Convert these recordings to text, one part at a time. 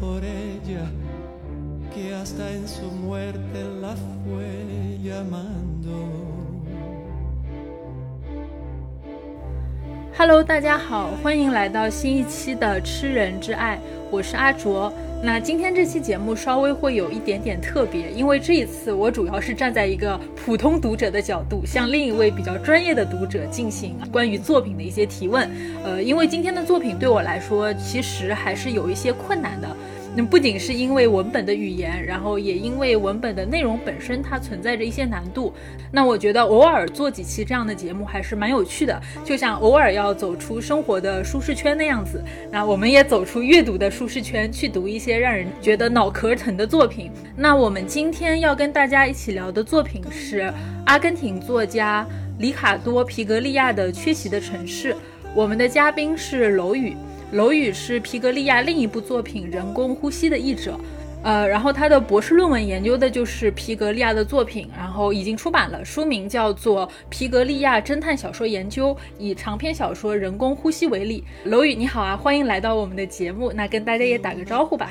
Por ella, que hasta en su muerte la fue llamando. Hello，大家好，欢迎来到新一期的《吃人之爱》，我是阿卓。那今天这期节目稍微会有一点点特别，因为这一次我主要是站在一个普通读者的角度，向另一位比较专业的读者进行关于作品的一些提问。呃，因为今天的作品对我来说其实还是有一些困难的。那不仅是因为文本的语言，然后也因为文本的内容本身它存在着一些难度。那我觉得偶尔做几期这样的节目还是蛮有趣的，就像偶尔要走出生活的舒适圈那样子。那我们也走出阅读的舒适圈，去读一些让人觉得脑壳疼的作品。那我们今天要跟大家一起聊的作品是阿根廷作家里卡多·皮格利亚的《缺席的城市》。我们的嘉宾是楼宇。楼宇是皮格利亚另一部作品《人工呼吸》的译者，呃，然后他的博士论文研究的就是皮格利亚的作品，然后已经出版了，书名叫做《皮格利亚侦探小说研究》，以长篇小说《人工呼吸》为例。楼宇你好啊，欢迎来到我们的节目，那跟大家也打个招呼吧。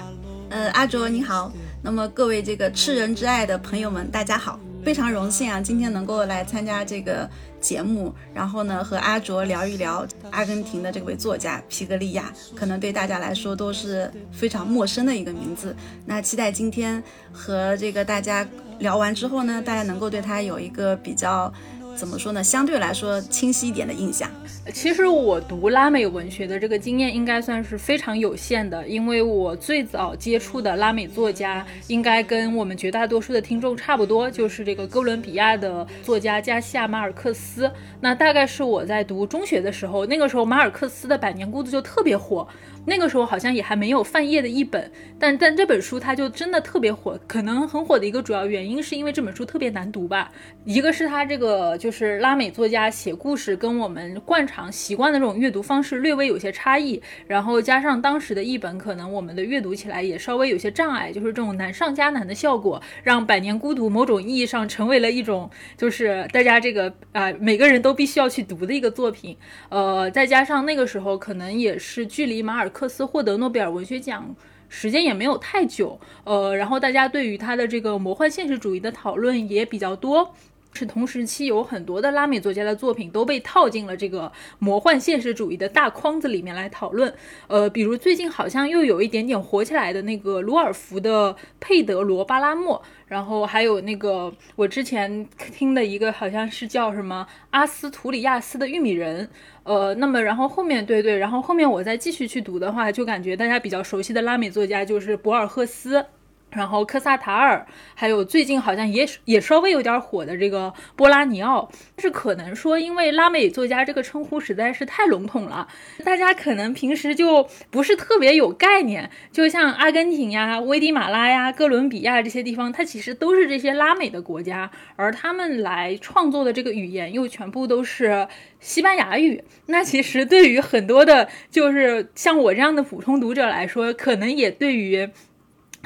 呃，阿卓你好，那么各位这个吃人之爱的朋友们，大家好，非常荣幸啊，今天能够来参加这个。节目，然后呢，和阿卓聊一聊阿根廷的这位作家皮格利亚，可能对大家来说都是非常陌生的一个名字。那期待今天和这个大家聊完之后呢，大家能够对他有一个比较。怎么说呢？相对来说清晰一点的印象。其实我读拉美文学的这个经验应该算是非常有限的，因为我最早接触的拉美作家应该跟我们绝大多数的听众差不多，就是这个哥伦比亚的作家加西亚马尔克斯。那大概是我在读中学的时候，那个时候马尔克斯的《百年孤独》就特别火。那个时候好像也还没有范晔的一本，但但这本书它就真的特别火。可能很火的一个主要原因是因为这本书特别难读吧。一个是它这个就是拉美作家写故事跟我们惯常习惯的这种阅读方式略微有些差异，然后加上当时的译本可能我们的阅读起来也稍微有些障碍，就是这种难上加难的效果，让《百年孤独》某种意义上成为了一种就是大家这个啊每个人都必须要去读的一个作品。呃，再加上那个时候可能也是距离马尔。克斯获得诺贝尔文学奖时间也没有太久，呃，然后大家对于他的这个魔幻现实主义的讨论也比较多。是同时期有很多的拉美作家的作品都被套进了这个魔幻现实主义的大框子里面来讨论。呃，比如最近好像又有一点点火起来的那个鲁尔福的《佩德罗巴拉莫》。然后还有那个，我之前听的一个好像是叫什么阿斯图里亚斯的玉米人，呃，那么然后后面对对，然后后面我再继续去读的话，就感觉大家比较熟悉的拉美作家就是博尔赫斯。然后科萨塔尔，还有最近好像也也稍微有点火的这个波拉尼奥，是可能说因为拉美作家这个称呼实在是太笼统了，大家可能平时就不是特别有概念。就像阿根廷呀、危地马拉呀、哥伦比亚这些地方，它其实都是这些拉美的国家，而他们来创作的这个语言又全部都是西班牙语。那其实对于很多的，就是像我这样的普通读者来说，可能也对于。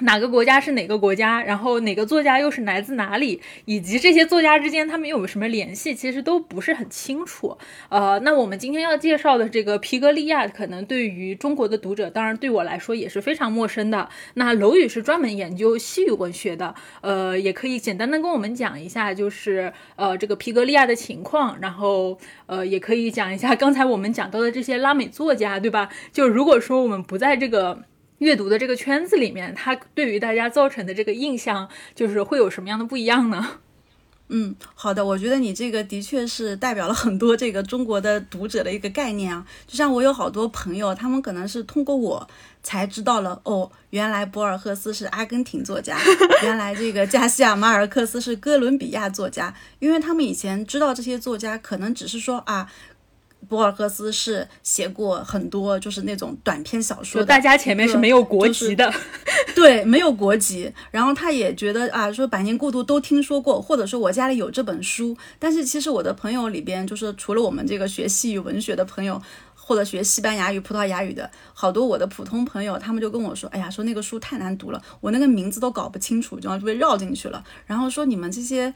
哪个国家是哪个国家？然后哪个作家又是来自哪里？以及这些作家之间他们有什么联系？其实都不是很清楚。呃，那我们今天要介绍的这个皮格利亚，可能对于中国的读者，当然对我来说也是非常陌生的。那楼宇是专门研究西语文学的，呃，也可以简单的跟我们讲一下，就是呃这个皮格利亚的情况，然后呃也可以讲一下刚才我们讲到的这些拉美作家，对吧？就如果说我们不在这个。阅读的这个圈子里面，它对于大家造成的这个印象，就是会有什么样的不一样呢？嗯，好的，我觉得你这个的确是代表了很多这个中国的读者的一个概念啊。就像我有好多朋友，他们可能是通过我才知道了，哦，原来博尔赫斯是阿根廷作家，原来这个加西亚马尔克斯是哥伦比亚作家，因为他们以前知道这些作家，可能只是说啊。博尔赫斯是写过很多就是那种短篇小说的，大家前面是没有国籍的，对，没有国籍。然后他也觉得啊，说《百年孤独》都听说过，或者说我家里有这本书。但是其实我的朋友里边，就是除了我们这个学西语文学的朋友，或者学西班牙语、葡萄牙语的好多我的普通朋友，他们就跟我说，哎呀，说那个书太难读了，我那个名字都搞不清楚，就要被绕进去了。然后说你们这些，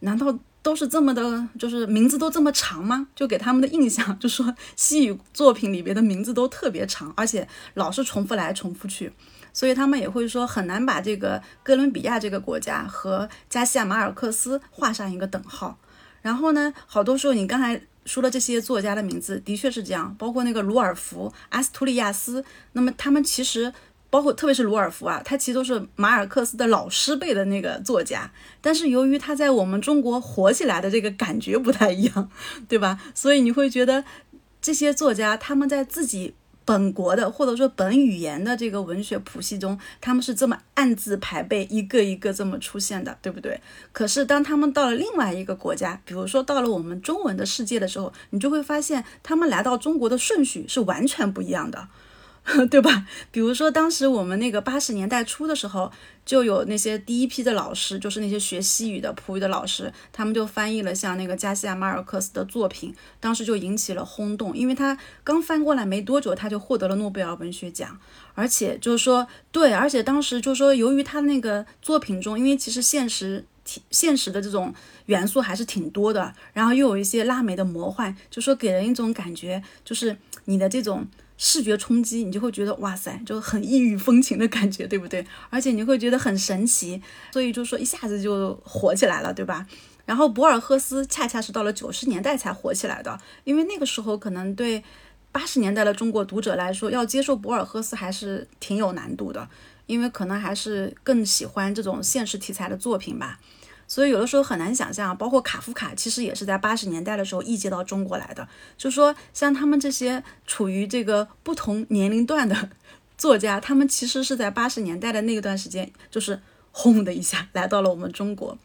难道？都是这么的，就是名字都这么长吗？就给他们的印象，就说西语作品里边的名字都特别长，而且老是重复来重复去，所以他们也会说很难把这个哥伦比亚这个国家和加西亚马尔克斯画上一个等号。然后呢，好多时候你刚才说的这些作家的名字的确是这样，包括那个鲁尔福、阿斯图利亚斯，那么他们其实。包括特别是鲁尔夫啊，他其实都是马尔克斯的老师辈的那个作家，但是由于他在我们中国火起来的这个感觉不太一样，对吧？所以你会觉得这些作家他们在自己本国的或者说本语言的这个文学谱系中，他们是这么暗自排辈，一个一个这么出现的，对不对？可是当他们到了另外一个国家，比如说到了我们中文的世界的时候，你就会发现他们来到中国的顺序是完全不一样的。对吧？比如说，当时我们那个八十年代初的时候，就有那些第一批的老师，就是那些学西语的葡语的老师，他们就翻译了像那个加西亚马尔克斯的作品，当时就引起了轰动，因为他刚翻过来没多久，他就获得了诺贝尔文学奖，而且就是说，对，而且当时就是说，由于他那个作品中，因为其实现实、现实的这种元素还是挺多的，然后又有一些拉美的魔幻，就说给人一种感觉，就是你的这种。视觉冲击，你就会觉得哇塞，就很异域风情的感觉，对不对？而且你会觉得很神奇，所以就说一下子就火起来了，对吧？然后博尔赫斯恰恰是到了九十年代才火起来的，因为那个时候可能对八十年代的中国读者来说，要接受博尔赫斯还是挺有难度的，因为可能还是更喜欢这种现实题材的作品吧。所以有的时候很难想象，包括卡夫卡，其实也是在八十年代的时候译介到中国来的。就说像他们这些处于这个不同年龄段的 作家，他们其实是在八十年代的那一段时间，就是轰的一下来到了我们中国。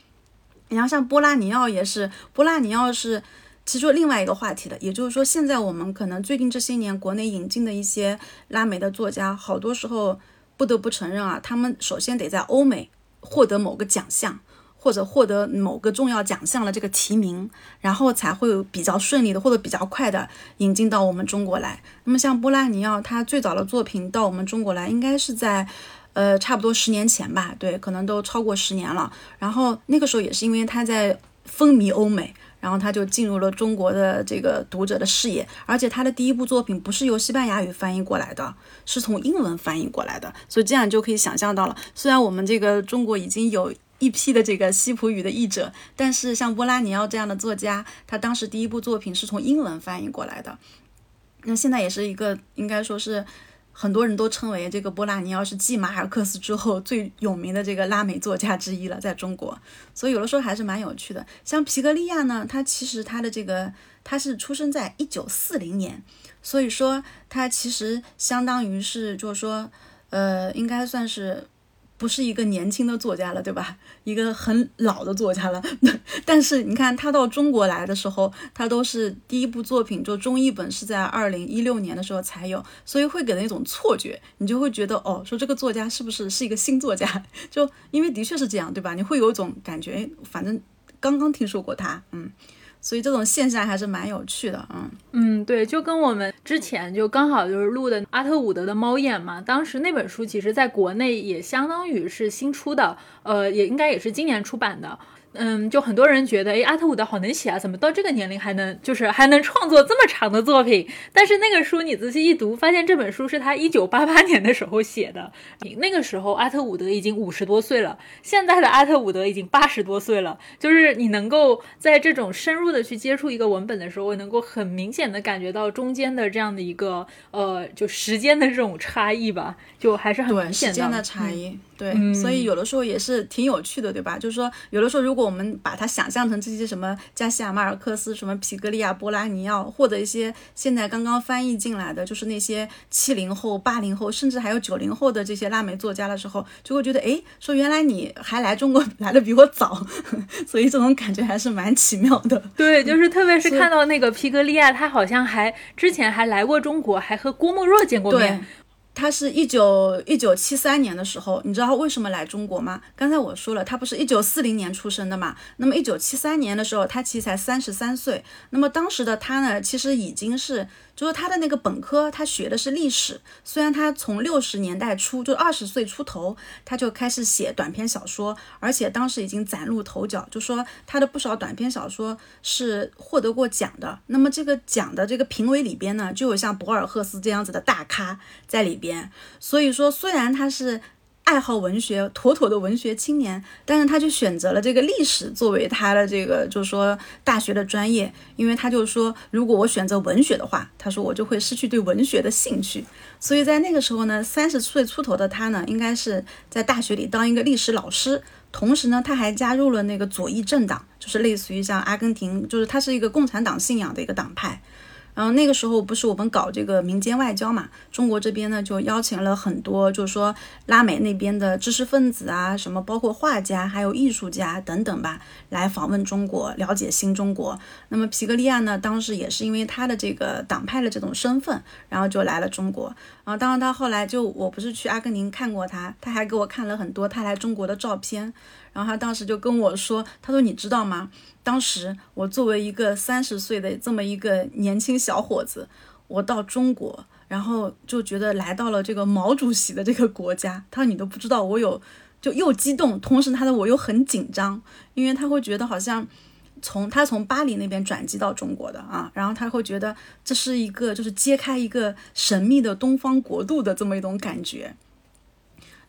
然后像波拉尼奥也是，波拉尼奥是其实另外一个话题的，也就是说，现在我们可能最近这些年国内引进的一些拉美的作家，好多时候不得不承认啊，他们首先得在欧美获得某个奖项。或者获得某个重要奖项的这个提名，然后才会比较顺利的或者比较快的引进到我们中国来。那么像波拉尼奥，他最早的作品到我们中国来，应该是在，呃，差不多十年前吧，对，可能都超过十年了。然后那个时候也是因为他在风靡欧美，然后他就进入了中国的这个读者的视野。而且他的第一部作品不是由西班牙语翻译过来的，是从英文翻译过来的，所以这样就可以想象到了。虽然我们这个中国已经有。一批的这个西普语的译者，但是像波拉尼奥这样的作家，他当时第一部作品是从英文翻译过来的。那现在也是一个，应该说是很多人都称为这个波拉尼奥是继马尔克斯之后最有名的这个拉美作家之一了，在中国。所以有的时候还是蛮有趣的。像皮格利亚呢，他其实他的这个他是出生在一九四零年，所以说他其实相当于是就是说，呃，应该算是。不是一个年轻的作家了，对吧？一个很老的作家了。但是你看他到中国来的时候，他都是第一部作品就中译本是在二零一六年的时候才有，所以会给人一种错觉，你就会觉得哦，说这个作家是不是是一个新作家？就因为的确是这样，对吧？你会有一种感觉，反正刚刚听说过他，嗯。所以这种现象还是蛮有趣的，嗯嗯，对，就跟我们之前就刚好就是录的阿特伍德的《猫眼》嘛，当时那本书其实在国内也相当于是新出的，呃，也应该也是今年出版的。嗯，就很多人觉得，哎，阿特伍德好能写啊，怎么到这个年龄还能，就是还能创作这么长的作品？但是那个书你仔细一读，发现这本书是他一九八八年的时候写的，那个时候阿特伍德已经五十多岁了，现在的阿特伍德已经八十多岁了。就是你能够在这种深入的去接触一个文本的时候，能够很明显的感觉到中间的这样的一个呃，就时间的这种差异吧，就还是很明显的。时间的差异。对，所以有的时候也是挺有趣的，对吧？就是说，有的时候如果我们把它想象成这些什么加西亚马尔克斯、什么皮格利亚、波拉尼奥，或者一些现在刚刚翻译进来的，就是那些七零后、八零后，甚至还有九零后的这些拉美作家的时候，就会觉得，哎，说原来你还来中国 来的比我早，所以这种感觉还是蛮奇妙的。对，就是特别是看到那个皮格利亚，他好像还之前还来过中国，还和郭沫若见过面。他是一九一九七三年的时候，你知道为什么来中国吗？刚才我说了，他不是一九四零年出生的嘛。那么一九七三年的时候，他其实才三十三岁。那么当时的他呢，其实已经是。就是他的那个本科，他学的是历史。虽然他从六十年代初就二十岁出头，他就开始写短篇小说，而且当时已经崭露头角。就说他的不少短篇小说是获得过奖的。那么这个奖的这个评委里边呢，就有像博尔赫斯这样子的大咖在里边。所以说，虽然他是。爱好文学，妥妥的文学青年，但是他就选择了这个历史作为他的这个，就是说大学的专业，因为他就说，如果我选择文学的话，他说我就会失去对文学的兴趣。所以在那个时候呢，三十岁出头的他呢，应该是在大学里当一个历史老师，同时呢，他还加入了那个左翼政党，就是类似于像阿根廷，就是他是一个共产党信仰的一个党派。然后那个时候不是我们搞这个民间外交嘛？中国这边呢就邀请了很多，就是说拉美那边的知识分子啊，什么包括画家、还有艺术家等等吧，来访问中国，了解新中国。那么皮格利亚呢，当时也是因为他的这个党派的这种身份，然后就来了中国。然后当然他后来就我不是去阿根廷看过他，他还给我看了很多他来中国的照片。然后他当时就跟我说：“他说你知道吗？当时我作为一个三十岁的这么一个年轻小伙子，我到中国，然后就觉得来到了这个毛主席的这个国家。他说你都不知道我有，就又激动，同时他的我又很紧张，因为他会觉得好像从他从巴黎那边转机到中国的啊，然后他会觉得这是一个就是揭开一个神秘的东方国度的这么一种感觉。”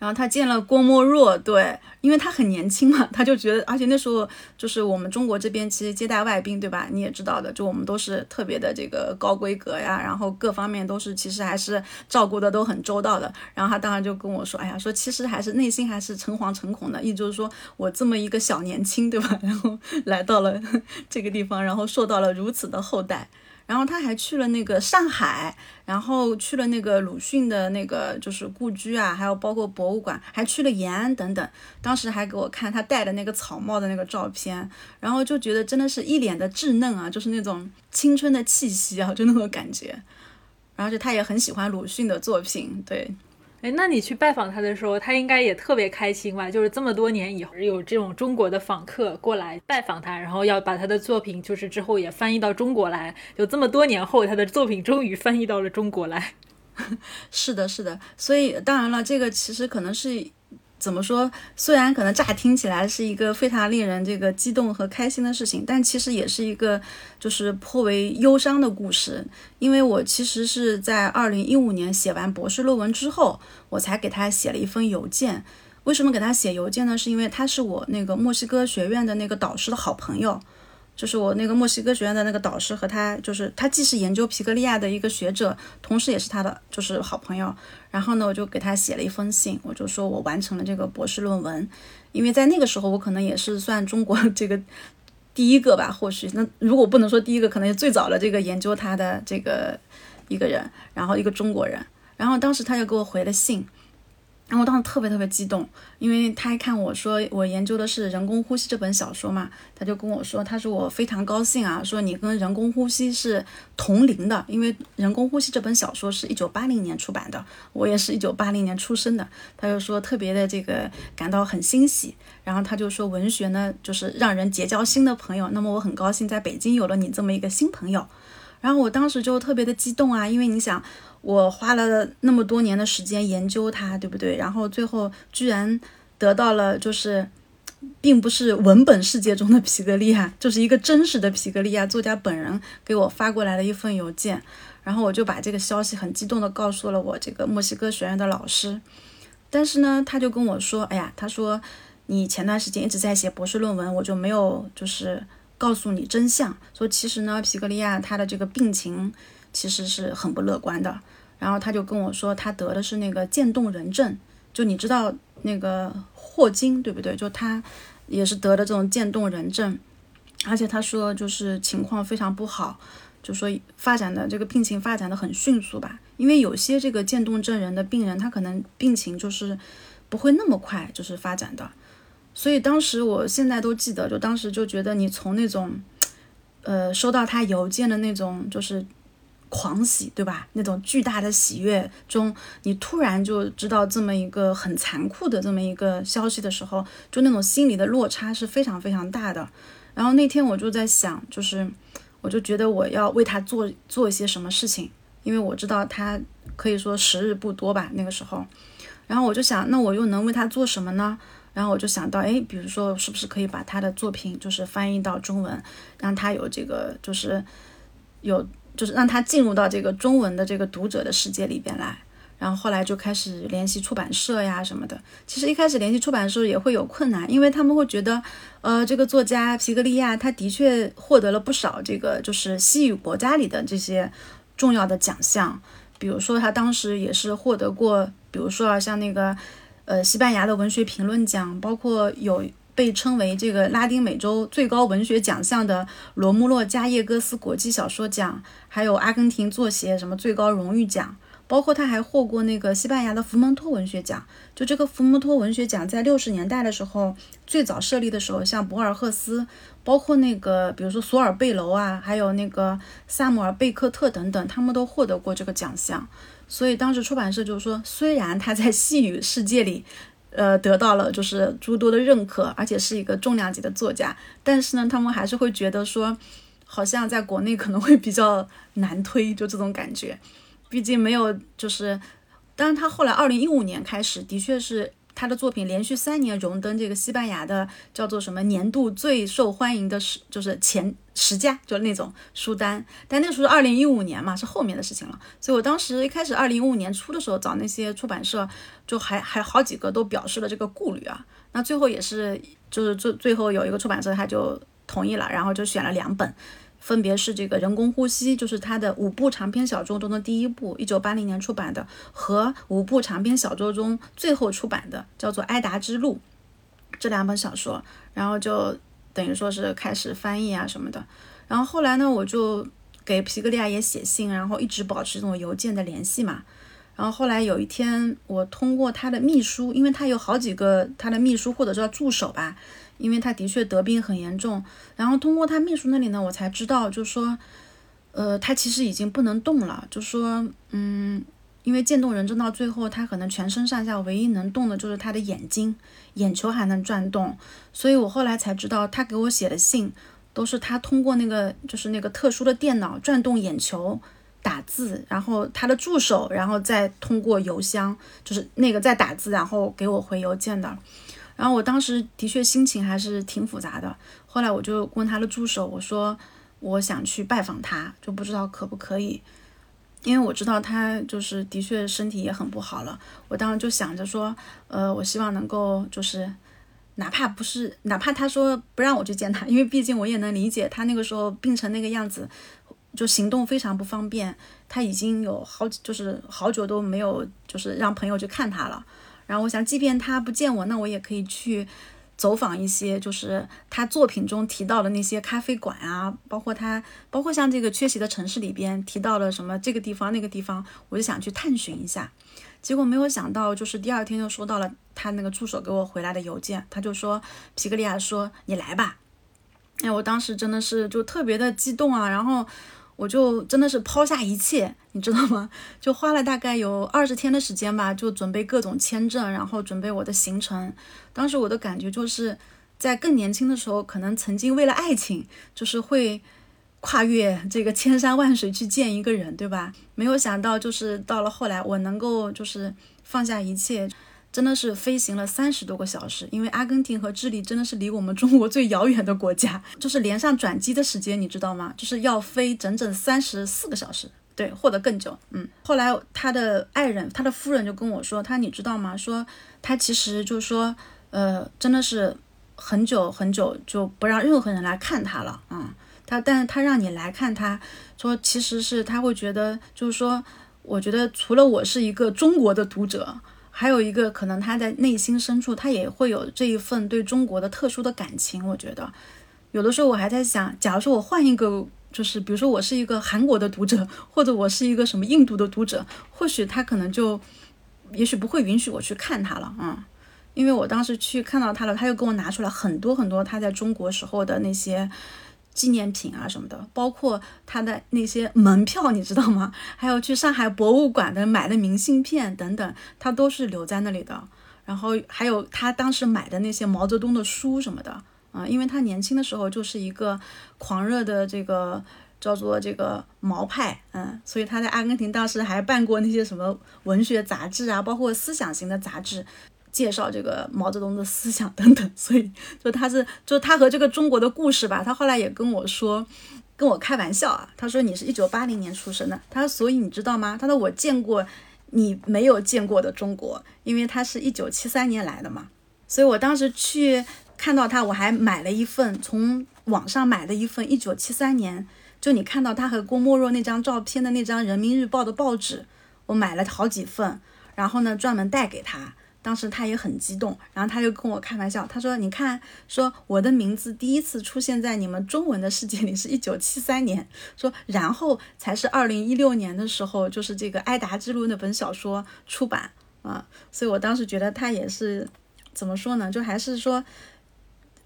然后他见了郭沫若，对，因为他很年轻嘛，他就觉得，而且那时候就是我们中国这边其实接待外宾，对吧？你也知道的，就我们都是特别的这个高规格呀，然后各方面都是其实还是照顾的都很周到的。然后他当然就跟我说，哎呀，说其实还是内心还是诚惶诚恐的，意思就是说我这么一个小年轻，对吧？然后来到了 这个地方，然后受到了如此的厚待。然后他还去了那个上海，然后去了那个鲁迅的那个就是故居啊，还有包括博物馆，还去了延安等等。当时还给我看他戴的那个草帽的那个照片，然后就觉得真的是一脸的稚嫩啊，就是那种青春的气息啊，就那种感觉。然后就他也很喜欢鲁迅的作品，对。哎，那你去拜访他的时候，他应该也特别开心吧？就是这么多年以后，有这种中国的访客过来拜访他，然后要把他的作品，就是之后也翻译到中国来。就这么多年后，他的作品终于翻译到了中国来。是的，是的。所以当然了，这个其实可能是。怎么说？虽然可能乍听起来是一个非常令人这个激动和开心的事情，但其实也是一个就是颇为忧伤的故事。因为我其实是在二零一五年写完博士论文之后，我才给他写了一封邮件。为什么给他写邮件呢？是因为他是我那个墨西哥学院的那个导师的好朋友。就是我那个墨西哥学院的那个导师和他，就是他既是研究皮格利亚的一个学者，同时也是他的就是好朋友。然后呢，我就给他写了一封信，我就说我完成了这个博士论文，因为在那个时候我可能也是算中国 这个第一个吧，或许那如果不能说第一个，可能最早的这个研究他的这个一个人，然后一个中国人。然后当时他就给我回了信。然后我当时特别特别激动，因为他一看我说我研究的是人工呼吸这本小说嘛，他就跟我说，他说我非常高兴啊，说你跟人工呼吸是同龄的，因为人工呼吸这本小说是一九八零年出版的，我也是一九八零年出生的，他就说特别的这个感到很欣喜，然后他就说文学呢就是让人结交新的朋友，那么我很高兴在北京有了你这么一个新朋友，然后我当时就特别的激动啊，因为你想。我花了那么多年的时间研究它，对不对？然后最后居然得到了，就是并不是文本世界中的皮格利亚，就是一个真实的皮格利亚作家本人给我发过来的一份邮件。然后我就把这个消息很激动地告诉了我这个墨西哥学院的老师。但是呢，他就跟我说：“哎呀，他说你前段时间一直在写博士论文，我就没有就是告诉你真相。说其实呢，皮格利亚他的这个病情其实是很不乐观的。”然后他就跟我说，他得的是那个渐冻人症，就你知道那个霍金，对不对？就他也是得了这种渐冻人症，而且他说就是情况非常不好，就说发展的这个病情发展的很迅速吧。因为有些这个渐冻症人的病人，他可能病情就是不会那么快就是发展的。所以当时我现在都记得，就当时就觉得你从那种呃收到他邮件的那种就是。狂喜，对吧？那种巨大的喜悦中，你突然就知道这么一个很残酷的这么一个消息的时候，就那种心理的落差是非常非常大的。然后那天我就在想，就是我就觉得我要为他做做一些什么事情，因为我知道他可以说时日不多吧，那个时候。然后我就想，那我又能为他做什么呢？然后我就想到，哎，比如说是不是可以把他的作品就是翻译到中文，让他有这个就是有。就是让他进入到这个中文的这个读者的世界里边来，然后后来就开始联系出版社呀什么的。其实一开始联系出版社也会有困难，因为他们会觉得，呃，这个作家皮格利亚他的确获得了不少这个就是西语国家里的这些重要的奖项，比如说他当时也是获得过，比如说啊像那个呃西班牙的文学评论奖，包括有。被称为这个拉丁美洲最高文学奖项的罗穆洛加耶戈斯国际小说奖，还有阿根廷作协什么最高荣誉奖，包括他还获过那个西班牙的福蒙托文学奖。就这个福蒙托文学奖，在六十年代的时候最早设立的时候，像博尔赫斯，包括那个比如说索尔贝楼啊，还有那个萨姆尔贝克特等等，他们都获得过这个奖项。所以当时出版社就说，虽然他在西语世界里。呃，得到了就是诸多的认可，而且是一个重量级的作家，但是呢，他们还是会觉得说，好像在国内可能会比较难推，就这种感觉。毕竟没有就是，但是他后来二零一五年开始，的确是。他的作品连续三年荣登这个西班牙的叫做什么年度最受欢迎的十就是前十佳，就那种书单。但那个时候是二零一五年嘛，是后面的事情了。所以我当时一开始二零一五年初的时候找那些出版社，就还还好几个都表示了这个顾虑啊。那最后也是就是最最后有一个出版社他就同意了，然后就选了两本。分别是这个人工呼吸，就是他的五部长篇小说中的第一部，一九八零年出版的，和五部长篇小说中最后出版的，叫做《埃达之路》这两本小说，然后就等于说是开始翻译啊什么的。然后后来呢，我就给皮格利亚也写信，然后一直保持这种邮件的联系嘛。然后后来有一天，我通过他的秘书，因为他有好几个他的秘书或者叫助手吧。因为他的确得病很严重，然后通过他秘书那里呢，我才知道，就说，呃，他其实已经不能动了，就说，嗯，因为渐冻人症到最后，他可能全身上下唯一能动的就是他的眼睛，眼球还能转动，所以我后来才知道，他给我写的信都是他通过那个就是那个特殊的电脑转动眼球打字，然后他的助手，然后再通过邮箱，就是那个再打字，然后给我回邮件的。然后我当时的确心情还是挺复杂的。后来我就问他的助手，我说我想去拜访他，就不知道可不可以，因为我知道他就是的确身体也很不好了。我当时就想着说，呃，我希望能够就是，哪怕不是，哪怕他说不让我去见他，因为毕竟我也能理解他那个时候病成那个样子，就行动非常不方便。他已经有好就是好久都没有就是让朋友去看他了。然后我想，即便他不见我，那我也可以去走访一些，就是他作品中提到的那些咖啡馆啊，包括他，包括像这个缺席的城市里边提到了什么这个地方那个地方，我就想去探寻一下。结果没有想到，就是第二天就收到了他那个助手给我回来的邮件，他就说皮格利亚说你来吧。哎，我当时真的是就特别的激动啊，然后。我就真的是抛下一切，你知道吗？就花了大概有二十天的时间吧，就准备各种签证，然后准备我的行程。当时我的感觉就是在更年轻的时候，可能曾经为了爱情，就是会跨越这个千山万水去见一个人，对吧？没有想到，就是到了后来，我能够就是放下一切。真的是飞行了三十多个小时，因为阿根廷和智利真的是离我们中国最遥远的国家，就是连上转机的时间，你知道吗？就是要飞整整三十四个小时，对，或者更久。嗯，后来他的爱人，他的夫人就跟我说，他你知道吗？说他其实就是说，呃，真的是很久很久就不让任何人来看他了啊。他，但是他让你来看他，说其实是他会觉得，就是说，我觉得除了我是一个中国的读者。还有一个可能他在内心深处，他也会有这一份对中国的特殊的感情。我觉得，有的时候我还在想，假如说我换一个，就是比如说我是一个韩国的读者，或者我是一个什么印度的读者，或许他可能就，也许不会允许我去看他了啊，因为我当时去看到他了，他又给我拿出来很多很多他在中国时候的那些。纪念品啊什么的，包括他的那些门票，你知道吗？还有去上海博物馆的买的明信片等等，他都是留在那里的。然后还有他当时买的那些毛泽东的书什么的啊，因为他年轻的时候就是一个狂热的这个叫做这个毛派，嗯，所以他在阿根廷当时还办过那些什么文学杂志啊，包括思想型的杂志。介绍这个毛泽东的思想等等，所以就他是就他和这个中国的故事吧，他后来也跟我说，跟我开玩笑啊，他说你是一九八零年出生的，他说所以你知道吗？他说我见过你没有见过的中国，因为他是一九七三年来的嘛，所以我当时去看到他，我还买了一份从网上买了一份一九七三年，就你看到他和郭沫若那张照片的那张人民日报的报纸，我买了好几份，然后呢专门带给他。当时他也很激动，然后他就跟我开玩笑，他说：“你看，说我的名字第一次出现在你们中文的世界里是一九七三年，说然后才是二零一六年的时候，就是这个《埃达之路》那本小说出版啊。所以我当时觉得他也是怎么说呢？就还是说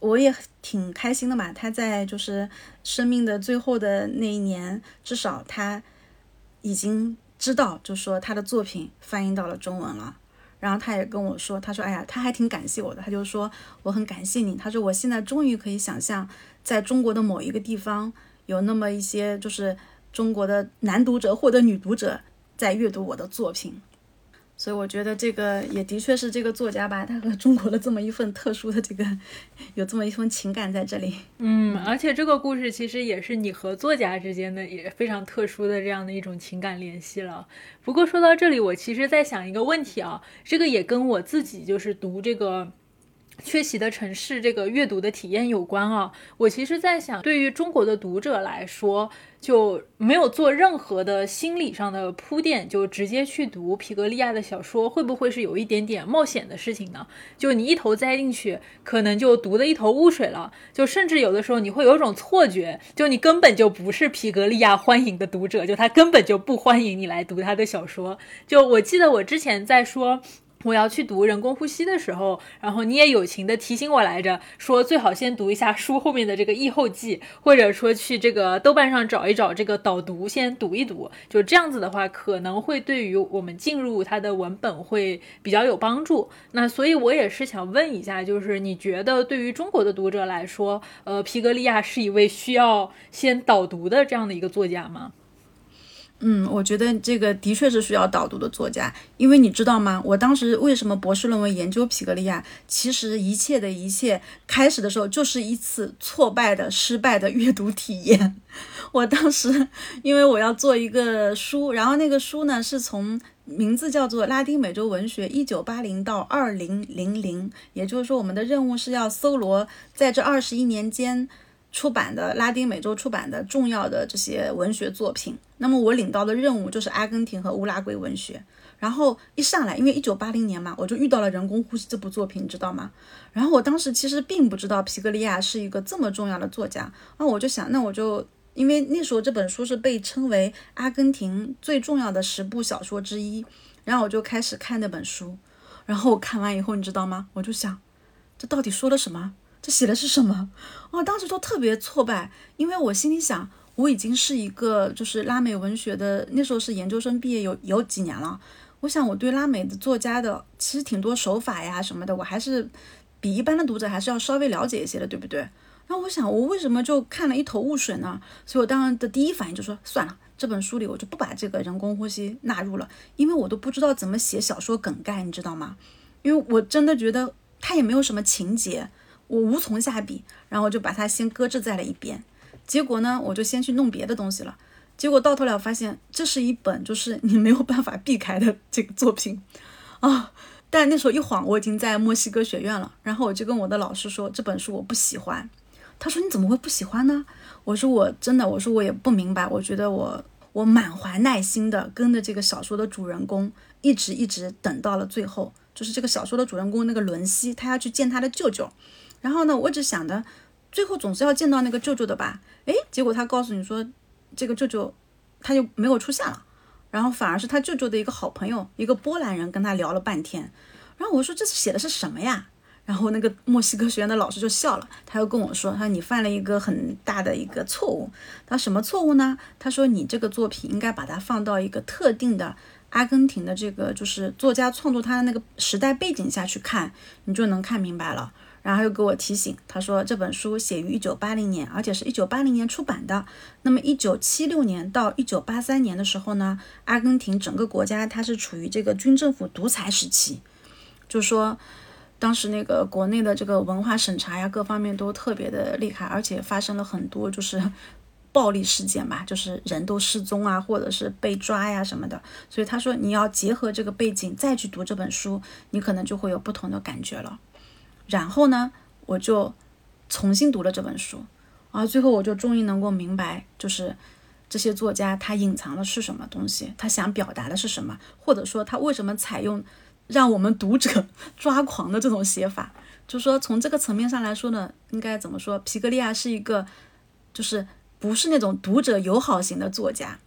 我也挺开心的嘛。他在就是生命的最后的那一年，至少他已经知道，就说他的作品翻译到了中文了。”然后他也跟我说，他说：“哎呀，他还挺感谢我的。他就说我很感谢你。他说我现在终于可以想象，在中国的某一个地方，有那么一些就是中国的男读者或者女读者在阅读我的作品。”所以我觉得这个也的确是这个作家吧，他和中国的这么一份特殊的这个，有这么一份情感在这里。嗯，而且这个故事其实也是你和作家之间的也非常特殊的这样的一种情感联系了。不过说到这里，我其实在想一个问题啊，这个也跟我自己就是读这个。缺席的城市，这个阅读的体验有关啊。我其实，在想，对于中国的读者来说，就没有做任何的心理上的铺垫，就直接去读皮格利亚的小说，会不会是有一点点冒险的事情呢？就你一头栽进去，可能就读得一头雾水了。就甚至有的时候，你会有一种错觉，就你根本就不是皮格利亚欢迎的读者，就他根本就不欢迎你来读他的小说。就我记得我之前在说。我要去读人工呼吸的时候，然后你也友情的提醒我来着，说最好先读一下书后面的这个译后记，或者说去这个豆瓣上找一找这个导读，先读一读。就这样子的话，可能会对于我们进入它的文本会比较有帮助。那所以，我也是想问一下，就是你觉得对于中国的读者来说，呃，皮格利亚是一位需要先导读的这样的一个作家吗？嗯，我觉得这个的确是需要导读的作家，因为你知道吗？我当时为什么博士论文研究皮格利亚？其实一切的一切开始的时候就是一次挫败的、失败的阅读体验。我当时因为我要做一个书，然后那个书呢是从名字叫做《拉丁美洲文学一九八零到二零零零》，也就是说我们的任务是要搜罗在这二十一年间。出版的拉丁美洲出版的重要的这些文学作品，那么我领到的任务就是阿根廷和乌拉圭文学。然后一上来，因为一九八零年嘛，我就遇到了《人工呼吸》这部作品，你知道吗？然后我当时其实并不知道皮格利亚是一个这么重要的作家，那我就想，那我就因为那时候这本书是被称为阿根廷最重要的十部小说之一，然后我就开始看那本书。然后我看完以后，你知道吗？我就想，这到底说了什么？写的是什么？哦，当时都特别挫败，因为我心里想，我已经是一个就是拉美文学的，那时候是研究生毕业有有几年了。我想我对拉美的作家的其实挺多手法呀什么的，我还是比一般的读者还是要稍微了解一些的，对不对？那我想我为什么就看了一头雾水呢？所以我当时的第一反应就说算了，这本书里我就不把这个人工呼吸纳入了，因为我都不知道怎么写小说梗概，你知道吗？因为我真的觉得它也没有什么情节。我无从下笔，然后我就把它先搁置在了一边。结果呢，我就先去弄别的东西了。结果到头来发现，这是一本就是你没有办法避开的这个作品啊。但那时候一晃，我已经在墨西哥学院了。然后我就跟我的老师说，这本书我不喜欢。他说你怎么会不喜欢呢？我说我真的，我说我也不明白。我觉得我我满怀耐心的跟着这个小说的主人公一直一直等到了最后，就是这个小说的主人公那个伦西，他要去见他的舅舅。然后呢，我只想着最后总是要见到那个舅舅的吧？诶，结果他告诉你说，这个舅舅他就没有出现了，然后反而是他舅舅的一个好朋友，一个波兰人跟他聊了半天。然后我说这写的是什么呀？然后那个墨西哥学院的老师就笑了，他又跟我说：“他说你犯了一个很大的一个错误。他什么错误呢？他说你这个作品应该把它放到一个特定的阿根廷的这个就是作家创作他的那个时代背景下去看，你就能看明白了。然后又给我提醒，他说这本书写于一九八零年，而且是一九八零年出版的。那么一九七六年到一九八三年的时候呢，阿根廷整个国家它是处于这个军政府独裁时期，就说。”当时那个国内的这个文化审查呀，各方面都特别的厉害，而且发生了很多就是暴力事件吧，就是人都失踪啊，或者是被抓呀什么的。所以他说你要结合这个背景再去读这本书，你可能就会有不同的感觉了。然后呢，我就重新读了这本书，啊，最后我就终于能够明白，就是这些作家他隐藏的是什么东西，他想表达的是什么，或者说他为什么采用。让我们读者抓狂的这种写法，就说从这个层面上来说呢，应该怎么说？皮格利亚是一个，就是不是那种读者友好型的作家。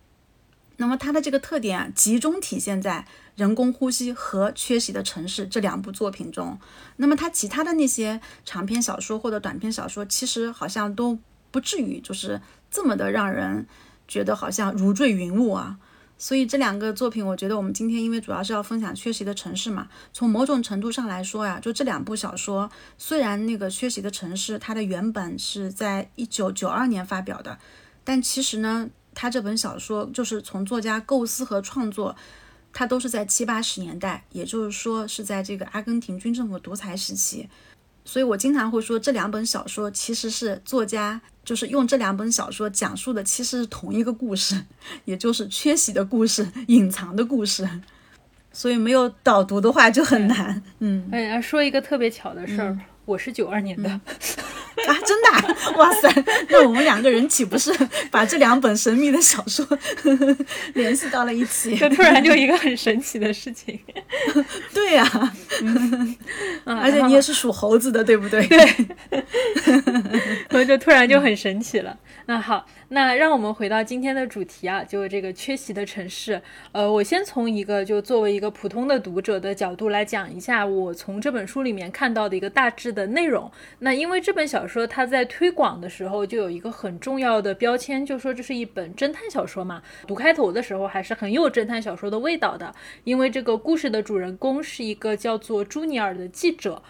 那么它的这个特点啊，集中体现在《人工呼吸》和《缺席的城市》这两部作品中。那么它其他的那些长篇小说或者短篇小说，其实好像都不至于就是这么的让人觉得好像如坠云雾啊。所以这两个作品，我觉得我们今天因为主要是要分享《缺席的城市》嘛，从某种程度上来说呀，就这两部小说，虽然那个《缺席的城市》它的原本是在一九九二年发表的，但其实呢，它这本小说就是从作家构思和创作，他都是在七八十年代，也就是说是在这个阿根廷军政府独裁时期。所以我经常会说，这两本小说其实是作家就是用这两本小说讲述的，其实是同一个故事，也就是缺席的故事、隐藏的故事。所以没有导读的话就很难。嗯，哎，说一个特别巧的事儿，我是九二年的。啊，真的！哇塞，那我们两个人岂不是把这两本神秘的小说 联系到了一起？就突然就一个很神奇的事情。对呀，而且你也是属猴子的，对不对？对。我就突然就很神奇了。那好，那让我们回到今天的主题啊，就这个缺席的城市。呃，我先从一个就作为一个普通的读者的角度来讲一下，我从这本书里面看到的一个大致的内容。那因为这本小说它在推广的时候就有一个很重要的标签，就说这是一本侦探小说嘛。读开头的时候还是很有侦探小说的味道的，因为这个故事的主人公是一个叫做朱尼尔的记者。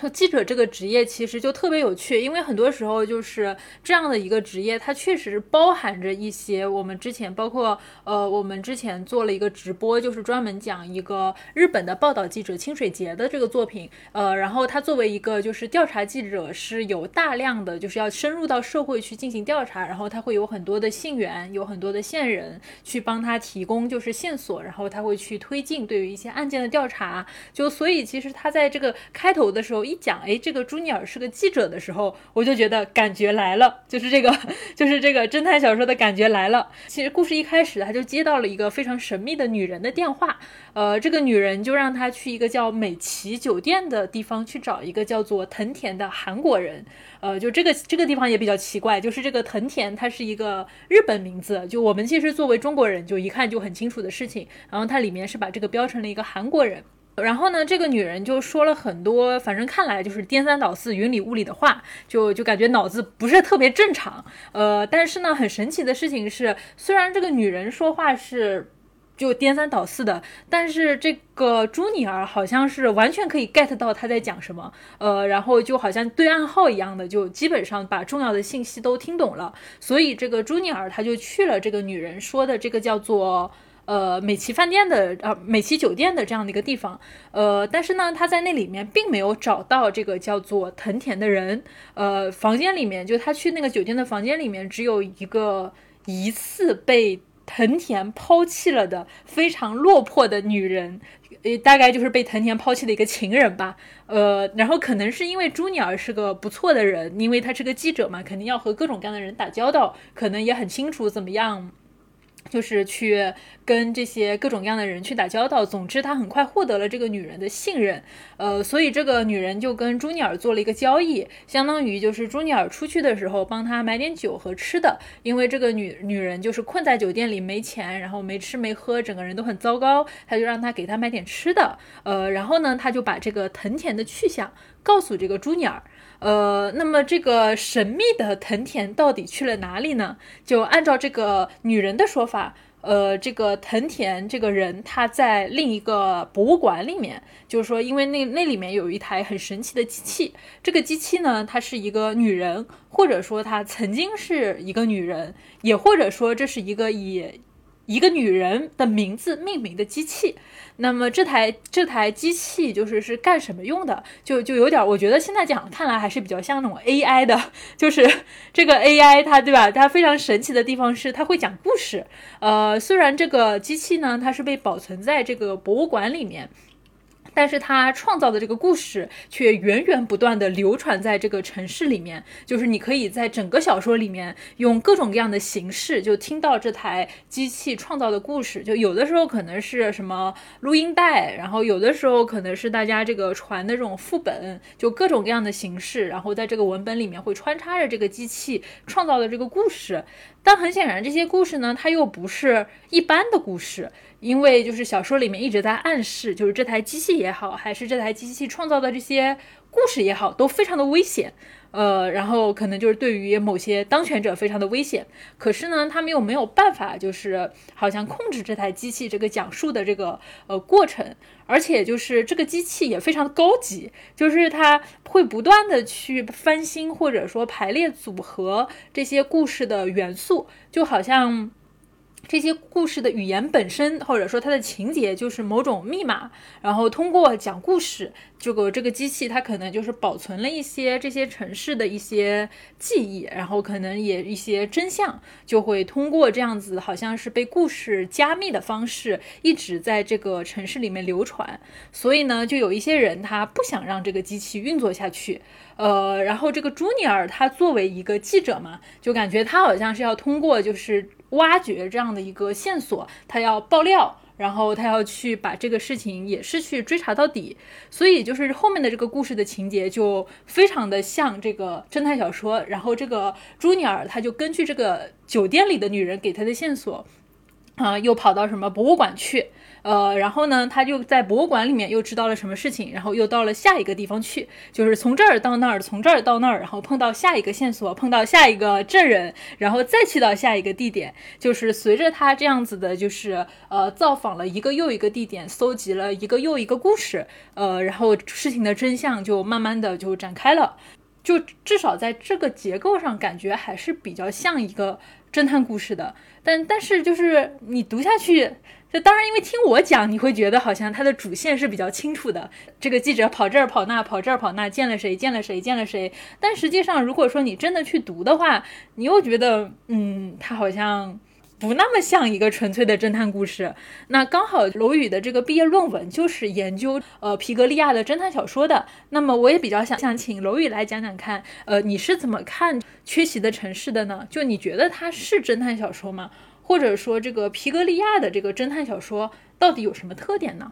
就记者这个职业其实就特别有趣，因为很多时候就是这样的一个职业，它确实包含着一些我们之前包括呃，我们之前做了一个直播，就是专门讲一个日本的报道记者清水节的这个作品，呃，然后他作为一个就是调查记者，是有大量的就是要深入到社会去进行调查，然后他会有很多的信源，有很多的线人去帮他提供就是线索，然后他会去推进对于一些案件的调查，就所以其实他在这个开头的时候。一讲，哎，这个朱尼尔是个记者的时候，我就觉得感觉来了，就是这个，就是这个侦探小说的感觉来了。其实故事一开始，他就接到了一个非常神秘的女人的电话，呃，这个女人就让他去一个叫美琪酒店的地方去找一个叫做藤田的韩国人，呃，就这个这个地方也比较奇怪，就是这个藤田他是一个日本名字，就我们其实作为中国人就一看就很清楚的事情，然后它里面是把这个标成了一个韩国人。然后呢，这个女人就说了很多，反正看来就是颠三倒四、云里雾里的话，就就感觉脑子不是特别正常。呃，但是呢，很神奇的事情是，虽然这个女人说话是就颠三倒四的，但是这个朱尼尔好像是完全可以 get 到她在讲什么。呃，然后就好像对暗号一样的，就基本上把重要的信息都听懂了。所以这个朱尼尔他就去了这个女人说的这个叫做。呃，美琪饭店的呃，美琪酒店的这样的一个地方，呃，但是呢，他在那里面并没有找到这个叫做藤田的人，呃，房间里面就他去那个酒店的房间里面，只有一个疑似被藤田抛弃了的非常落魄的女人，呃，大概就是被藤田抛弃的一个情人吧，呃，然后可能是因为朱尼尔是个不错的人，因为他是个记者嘛，肯定要和各种各样的人打交道，可能也很清楚怎么样。就是去跟这些各种各样的人去打交道。总之，他很快获得了这个女人的信任。呃，所以这个女人就跟朱尼尔做了一个交易，相当于就是朱尼尔出去的时候帮他买点酒和吃的，因为这个女女人就是困在酒店里没钱，然后没吃没喝，整个人都很糟糕，他就让他给他买点吃的。呃，然后呢，他就把这个藤田的去向告诉这个朱尼尔。呃，那么这个神秘的藤田到底去了哪里呢？就按照这个女人的说法，呃，这个藤田这个人他在另一个博物馆里面，就是说，因为那那里面有一台很神奇的机器，这个机器呢，它是一个女人，或者说她曾经是一个女人，也或者说这是一个以一个女人的名字命名的机器。那么这台这台机器就是是干什么用的？就就有点，我觉得现在讲看来还是比较像那种 AI 的，就是这个 AI 它对吧？它非常神奇的地方是它会讲故事。呃，虽然这个机器呢，它是被保存在这个博物馆里面。但是他创造的这个故事却源源不断的流传在这个城市里面，就是你可以在整个小说里面用各种各样的形式就听到这台机器创造的故事，就有的时候可能是什么录音带，然后有的时候可能是大家这个传的这种副本，就各种各样的形式，然后在这个文本里面会穿插着这个机器创造的这个故事。但很显然，这些故事呢，它又不是一般的故事。因为就是小说里面一直在暗示，就是这台机器也好，还是这台机器创造的这些故事也好，都非常的危险。呃，然后可能就是对于某些当权者非常的危险。可是呢，他们又没有办法，就是好像控制这台机器这个讲述的这个呃过程。而且就是这个机器也非常的高级，就是它会不断的去翻新或者说排列组合这些故事的元素，就好像。这些故事的语言本身，或者说它的情节，就是某种密码。然后通过讲故事，这个这个机器它可能就是保存了一些这些城市的一些记忆，然后可能也一些真相，就会通过这样子，好像是被故事加密的方式，一直在这个城市里面流传。所以呢，就有一些人他不想让这个机器运作下去。呃，然后这个朱尼尔他作为一个记者嘛，就感觉他好像是要通过就是。挖掘这样的一个线索，他要爆料，然后他要去把这个事情也是去追查到底，所以就是后面的这个故事的情节就非常的像这个侦探小说，然后这个朱尼尔他就根据这个酒店里的女人给他的线索，啊，又跑到什么博物馆去。呃，然后呢，他就在博物馆里面又知道了什么事情，然后又到了下一个地方去，就是从这儿到那儿，从这儿到那儿，然后碰到下一个线索，碰到下一个证人，然后再去到下一个地点，就是随着他这样子的，就是呃，造访了一个又一个地点，搜集了一个又一个故事，呃，然后事情的真相就慢慢的就展开了，就至少在这个结构上，感觉还是比较像一个侦探故事的，但但是就是你读下去。就当然，因为听我讲，你会觉得好像它的主线是比较清楚的。这个记者跑这儿跑那，跑这儿跑那，见了谁，见了谁，见了谁。但实际上，如果说你真的去读的话，你又觉得，嗯，它好像不那么像一个纯粹的侦探故事。那刚好，楼宇的这个毕业论文就是研究呃皮格利亚的侦探小说的。那么我也比较想想请楼宇来讲讲看，呃，你是怎么看《缺席的城市》的呢？就你觉得它是侦探小说吗？或者说，这个皮格利亚的这个侦探小说到底有什么特点呢？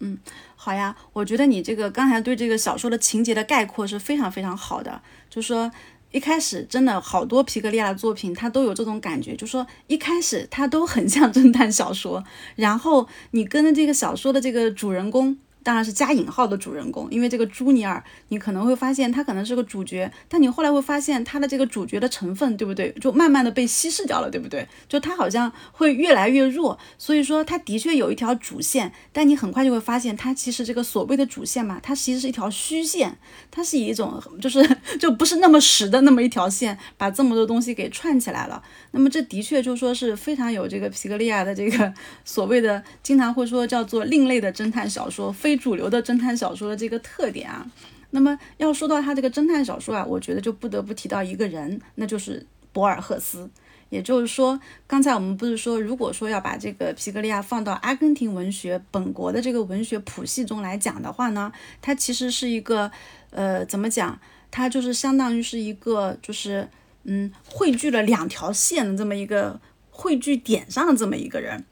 嗯，好呀，我觉得你这个刚才对这个小说的情节的概括是非常非常好的。就说一开始真的好多皮格利亚的作品，它都有这种感觉，就说一开始它都很像侦探小说，然后你跟着这个小说的这个主人公。当然是加引号的主人公，因为这个朱尼尔，你可能会发现他可能是个主角，但你后来会发现他的这个主角的成分，对不对？就慢慢的被稀释掉了，对不对？就他好像会越来越弱，所以说他的确有一条主线，但你很快就会发现，他其实这个所谓的主线嘛，它其实是一条虚线，它是以一种就是 就不是那么实的那么一条线，把这么多东西给串起来了。那么这的确就说是非常有这个皮格利亚的这个所谓的经常会说叫做另类的侦探小说，非。主流的侦探小说的这个特点啊，那么要说到他这个侦探小说啊，我觉得就不得不提到一个人，那就是博尔赫斯。也就是说，刚才我们不是说，如果说要把这个皮格利亚放到阿根廷文学本国的这个文学谱系中来讲的话呢，它其实是一个，呃，怎么讲？它就是相当于是一个，就是嗯，汇聚了两条线的这么一个。汇聚点上的这么一个人。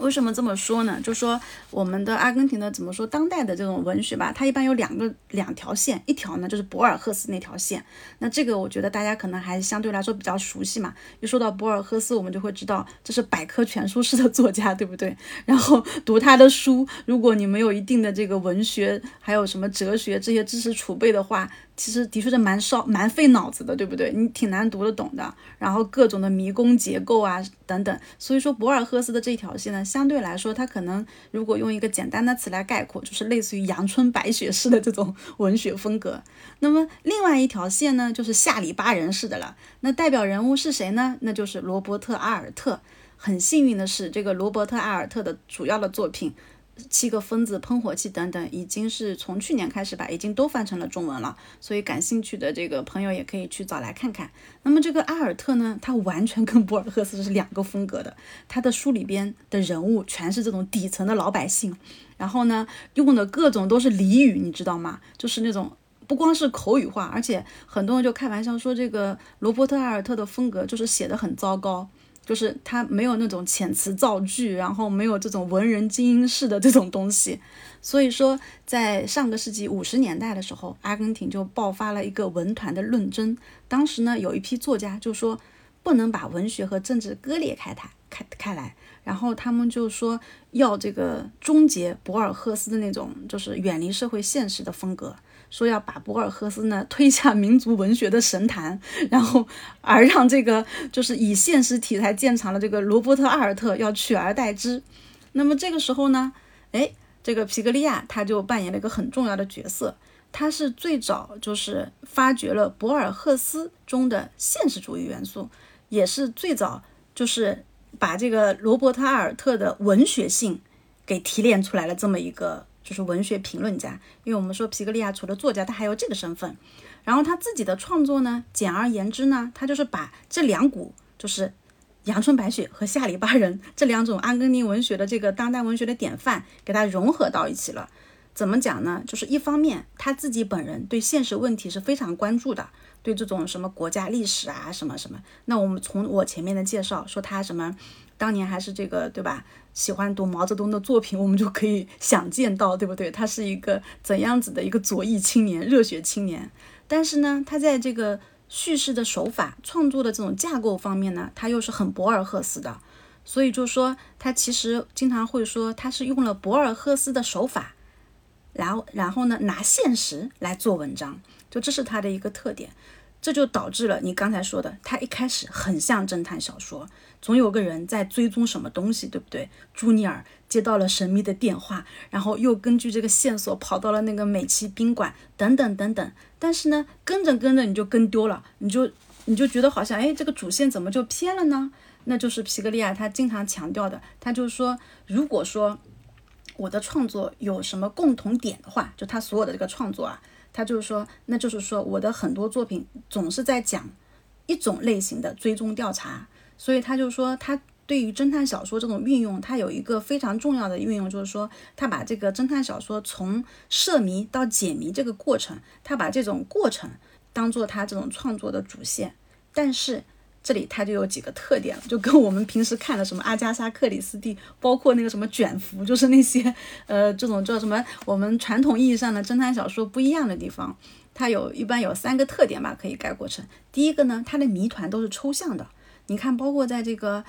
为什么这么说呢？就说我们的阿根廷的怎么说当代的这种文学吧，它一般有两个两条线，一条呢就是博尔赫斯那条线。那这个我觉得大家可能还相对来说比较熟悉嘛。一说到博尔赫斯，我们就会知道这是百科全书式的作家，对不对？然后读他的书，如果你没有一定的这个文学，还有什么哲学这些知识储备的话，其实的确是蛮烧、蛮费脑子的，对不对？你挺难读得懂的。然后各种的迷宫结构啊等等，所以说博尔赫斯的这条线呢，相对来说，它可能如果用一个简单的词来概括，就是类似于阳春白雪式的这种文学风格。那么另外一条线呢，就是下里巴人式的了。那代表人物是谁呢？那就是罗伯特阿尔特。很幸运的是，这个罗伯特阿尔特的主要的作品。七个疯子、喷火器等等，已经是从去年开始吧，已经都翻成了中文了。所以感兴趣的这个朋友也可以去找来看看。那么这个阿尔特呢，他完全跟博尔赫斯是两个风格的。他的书里边的人物全是这种底层的老百姓，然后呢，用的各种都是俚语，你知道吗？就是那种不光是口语化，而且很多人就开玩笑说，这个罗伯特阿尔特的风格就是写的很糟糕。就是他没有那种遣词造句，然后没有这种文人精英式的这种东西，所以说在上个世纪五十年代的时候，阿根廷就爆发了一个文团的论争。当时呢，有一批作家就说不能把文学和政治割裂开台开开来，然后他们就说要这个终结博尔赫斯的那种就是远离社会现实的风格。说要把博尔赫斯呢推下民族文学的神坛，然后而让这个就是以现实题材见长的这个罗伯特阿尔特要取而代之。那么这个时候呢，哎，这个皮格利亚他就扮演了一个很重要的角色，他是最早就是发掘了博尔赫斯中的现实主义元素，也是最早就是把这个罗伯特阿尔特的文学性给提炼出来了这么一个。就是文学评论家，因为我们说皮格利亚除了作家，他还有这个身份。然后他自己的创作呢，简而言之呢，他就是把这两股，就是阳春白雪和下里巴人这两种阿根廷文学的这个当代文学的典范，给它融合到一起了。怎么讲呢？就是一方面他自己本人对现实问题是非常关注的，对这种什么国家历史啊什么什么。那我们从我前面的介绍说他什么。当年还是这个对吧？喜欢读毛泽东的作品，我们就可以想见到，对不对？他是一个怎样子的一个左翼青年、热血青年。但是呢，他在这个叙事的手法、创作的这种架构方面呢，他又是很博尔赫斯的。所以就说他其实经常会说，他是用了博尔赫斯的手法，然后然后呢，拿现实来做文章，就这是他的一个特点。这就导致了你刚才说的，他一开始很像侦探小说。总有个人在追踪什么东西，对不对？朱尼尔接到了神秘的电话，然后又根据这个线索跑到了那个美琪宾馆，等等等等。但是呢，跟着跟着你就跟丢了，你就你就觉得好像，哎，这个主线怎么就偏了呢？那就是皮格利亚他经常强调的，他就说，如果说我的创作有什么共同点的话，就他所有的这个创作啊，他就是说，那就是说我的很多作品总是在讲一种类型的追踪调查。所以他就说，他对于侦探小说这种运用，他有一个非常重要的运用，就是说，他把这个侦探小说从设谜到解谜这个过程，他把这种过程当做他这种创作的主线。但是这里他就有几个特点了，就跟我们平时看的什么阿加莎·克里斯蒂，包括那个什么卷福，就是那些呃这种叫什么我们传统意义上的侦探小说不一样的地方。它有一般有三个特点吧，可以概括成：第一个呢，它的谜团都是抽象的。你看，包括在这个，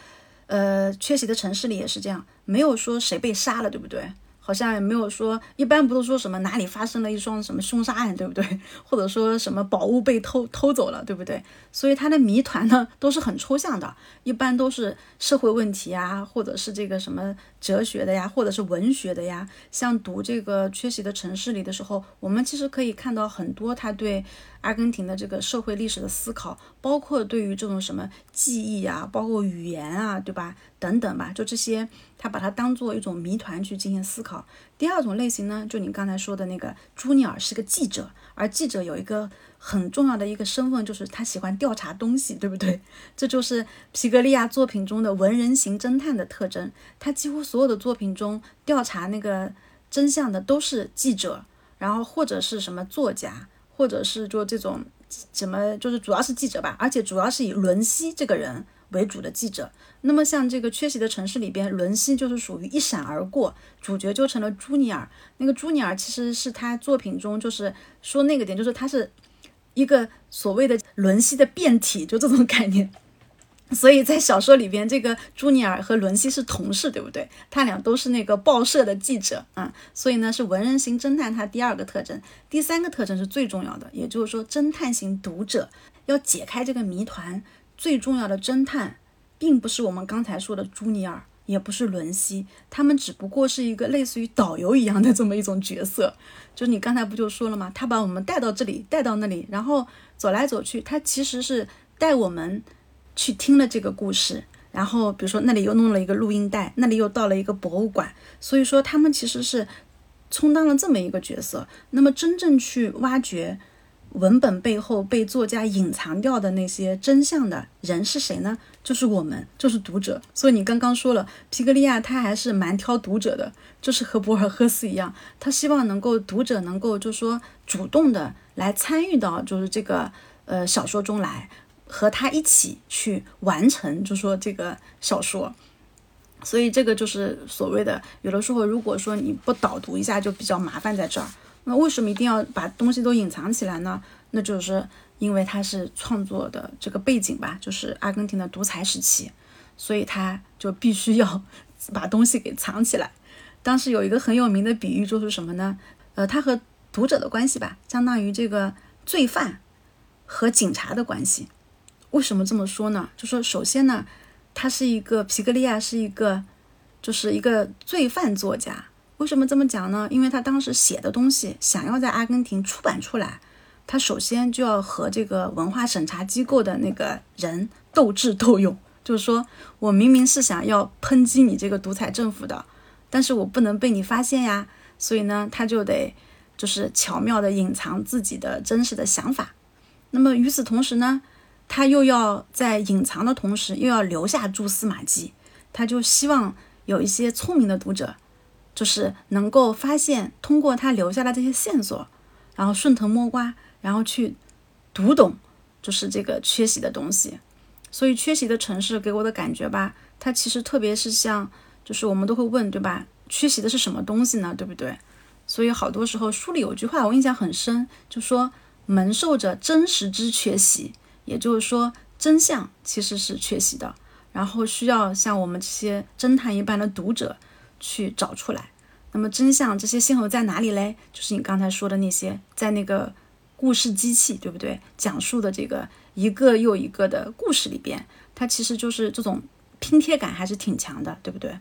呃，缺席的城市里也是这样，没有说谁被杀了，对不对？好像也没有说，一般不都说什么哪里发生了一桩什么凶杀案，对不对？或者说什么宝物被偷偷走了，对不对？所以它的谜团呢都是很抽象的，一般都是社会问题啊，或者是这个什么哲学的呀，或者是文学的呀。像读这个缺席的城市里的时候，我们其实可以看到很多他对阿根廷的这个社会历史的思考，包括对于这种什么记忆啊，包括语言啊，对吧？等等吧，就这些。他把它当做一种谜团去进行思考。第二种类型呢，就你刚才说的那个朱尼尔是个记者，而记者有一个很重要的一个身份，就是他喜欢调查东西，对不对？这就是皮格利亚作品中的文人型侦探的特征。他几乎所有的作品中调查那个真相的都是记者，然后或者是什么作家，或者是就这种什么，就是主要是记者吧，而且主要是以伦西这个人为主的记者。那么像这个缺席的城市里边，伦西就是属于一闪而过，主角就成了朱尼尔。那个朱尼尔其实是他作品中就是说那个点，就是他是一个所谓的伦西的变体，就这种概念。所以在小说里边，这个朱尼尔和伦西是同事，对不对？他俩都是那个报社的记者啊，所以呢是文人型侦探。他第二个特征，第三个特征是最重要的，也就是说，侦探型读者要解开这个谜团，最重要的侦探，并不是我们刚才说的朱尼尔，也不是伦西，他们只不过是一个类似于导游一样的这么一种角色。就是你刚才不就说了吗？他把我们带到这里，带到那里，然后走来走去，他其实是带我们。去听了这个故事，然后比如说那里又弄了一个录音带，那里又到了一个博物馆，所以说他们其实是充当了这么一个角色。那么真正去挖掘文本背后被作家隐藏掉的那些真相的人是谁呢？就是我们，就是读者。所以你刚刚说了，皮格利亚他还是蛮挑读者的，就是和博尔赫斯一样，他希望能够读者能够就说主动的来参与到就是这个呃小说中来。和他一起去完成，就说这个小说，所以这个就是所谓的，有的时候如果说你不导读一下，就比较麻烦在这儿。那为什么一定要把东西都隐藏起来呢？那就是因为他是创作的这个背景吧，就是阿根廷的独裁时期，所以他就必须要把东西给藏起来。当时有一个很有名的比喻，就是什么呢？呃，他和读者的关系吧，相当于这个罪犯和警察的关系。为什么这么说呢？就说首先呢，他是一个皮格利亚是一个，就是一个罪犯作家。为什么这么讲呢？因为他当时写的东西想要在阿根廷出版出来，他首先就要和这个文化审查机构的那个人斗智斗勇。就是说我明明是想要抨击你这个独裁政府的，但是我不能被你发现呀。所以呢，他就得就是巧妙的隐藏自己的真实的想法。那么与此同时呢？他又要在隐藏的同时，又要留下蛛丝马迹，他就希望有一些聪明的读者，就是能够发现通过他留下的这些线索，然后顺藤摸瓜，然后去读懂，就是这个缺席的东西。所以，缺席的城市给我的感觉吧，它其实特别是像，就是我们都会问，对吧？缺席的是什么东西呢？对不对？所以好多时候书里有句话我印象很深，就说蒙受着真实之缺席。也就是说，真相其实是缺席的，然后需要像我们这些侦探一般的读者去找出来。那么，真相这些线索在哪里嘞？就是你刚才说的那些，在那个故事机器，对不对？讲述的这个一个又一个的故事里边，它其实就是这种拼贴感还是挺强的，对不对？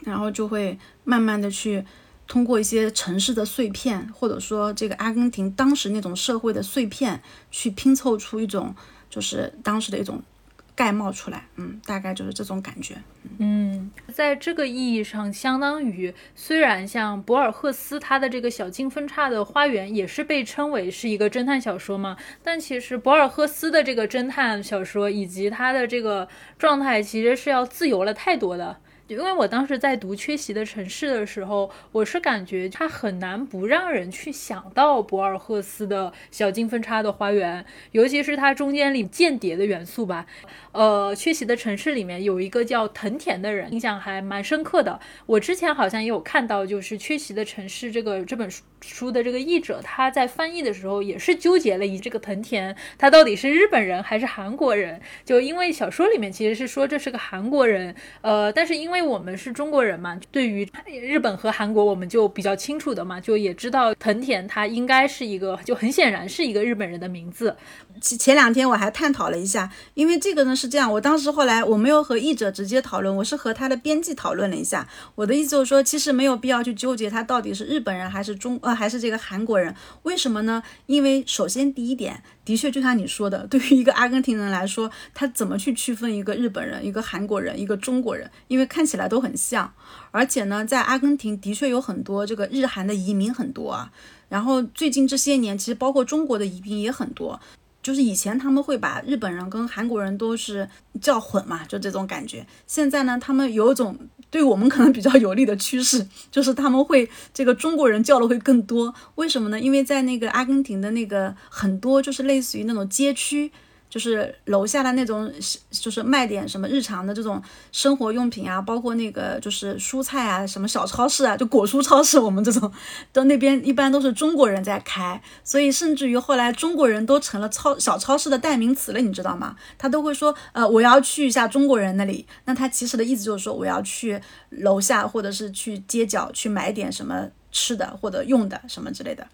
然后就会慢慢的去。通过一些城市的碎片，或者说这个阿根廷当时那种社会的碎片，去拼凑出一种就是当时的一种概冒出来。嗯，大概就是这种感觉。嗯，在这个意义上，相当于虽然像博尔赫斯他的这个小径分叉的花园也是被称为是一个侦探小说嘛，但其实博尔赫斯的这个侦探小说以及他的这个状态其实是要自由了太多的。因为我当时在读《缺席的城市》的时候，我是感觉它很难不让人去想到博尔赫斯的小径分叉的花园，尤其是它中间里间谍的元素吧。呃，《缺席的城市》里面有一个叫藤田的人，印象还蛮深刻的。我之前好像也有看到，就是《缺席的城市》这个这本书的这个译者，他在翻译的时候也是纠结了，以这个藤田他到底是日本人还是韩国人？就因为小说里面其实是说这是个韩国人，呃，但是因为因为我们是中国人嘛，对于日本和韩国我们就比较清楚的嘛，就也知道藤田他应该是一个，就很显然是一个日本人的名字。前前两天我还探讨了一下，因为这个呢是是这样，我当时后来我没有和译者直接讨论，我是和他的编辑讨论了一下。我的意思就是说，其实没有必要去纠结他到底是日本人还是中呃还是这个韩国人，为什么呢？因为首先第一点。的确，就像你说的，对于一个阿根廷人来说，他怎么去区分一个日本人、一个韩国人、一个中国人？因为看起来都很像。而且呢，在阿根廷的确有很多这个日韩的移民很多啊。然后最近这些年，其实包括中国的移民也很多。就是以前他们会把日本人跟韩国人都是叫混嘛，就这种感觉。现在呢，他们有一种对我们可能比较有利的趋势，就是他们会这个中国人叫的会更多。为什么呢？因为在那个阿根廷的那个很多就是类似于那种街区，就是楼下的那种，就是卖点什么日常的这种生活用品啊，包括那个就是蔬菜啊，什么小超市啊，就果蔬超市，我们这种都那边一般都是中国人在开，所以甚至于后来中国人都成了超小超市的代名词了，你知道吗？他都会说，呃，我要去一下中国人那里，那他其实的意思就是说我要去楼下或者是去街角去买点什么吃的或者用的什么之类的。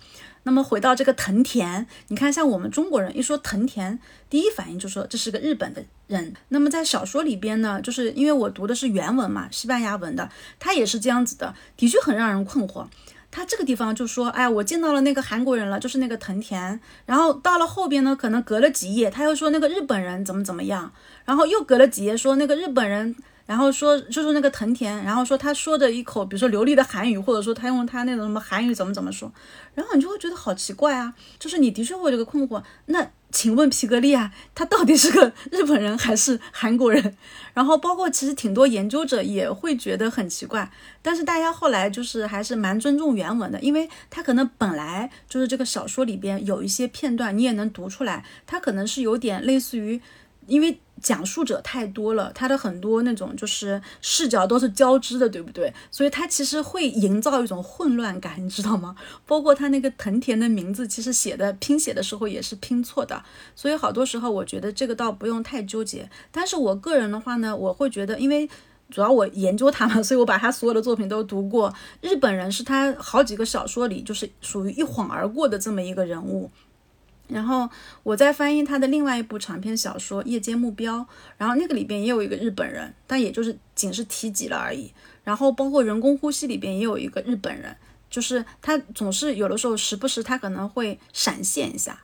那么回到这个藤田，你看，像我们中国人一说藤田，第一反应就说这是个日本的人。那么在小说里边呢，就是因为我读的是原文嘛，西班牙文的，他也是这样子的，的确很让人困惑。他这个地方就说，哎，我见到了那个韩国人了，就是那个藤田。然后到了后边呢，可能隔了几页，他又说那个日本人怎么怎么样，然后又隔了几页说那个日本人。然后说就是那个藤田，然后说他说的一口，比如说流利的韩语，或者说他用他那种什么韩语怎么怎么说，然后你就会觉得好奇怪啊，就是你的确会有这个困惑。那请问皮格利亚他到底是个日本人还是韩国人？然后包括其实挺多研究者也会觉得很奇怪，但是大家后来就是还是蛮尊重原文的，因为他可能本来就是这个小说里边有一些片段你也能读出来，他可能是有点类似于，因为。讲述者太多了，他的很多那种就是视角都是交织的，对不对？所以他其实会营造一种混乱感，你知道吗？包括他那个藤田的名字，其实写的拼写的时候也是拼错的，所以好多时候我觉得这个倒不用太纠结。但是我个人的话呢，我会觉得，因为主要我研究他嘛，所以我把他所有的作品都读过。日本人是他好几个小说里就是属于一晃而过的这么一个人物。然后我在翻译他的另外一部长篇小说《夜间目标》，然后那个里边也有一个日本人，但也就是仅是提及了而已。然后包括人工呼吸里边也有一个日本人，就是他总是有的时候时不时他可能会闪现一下。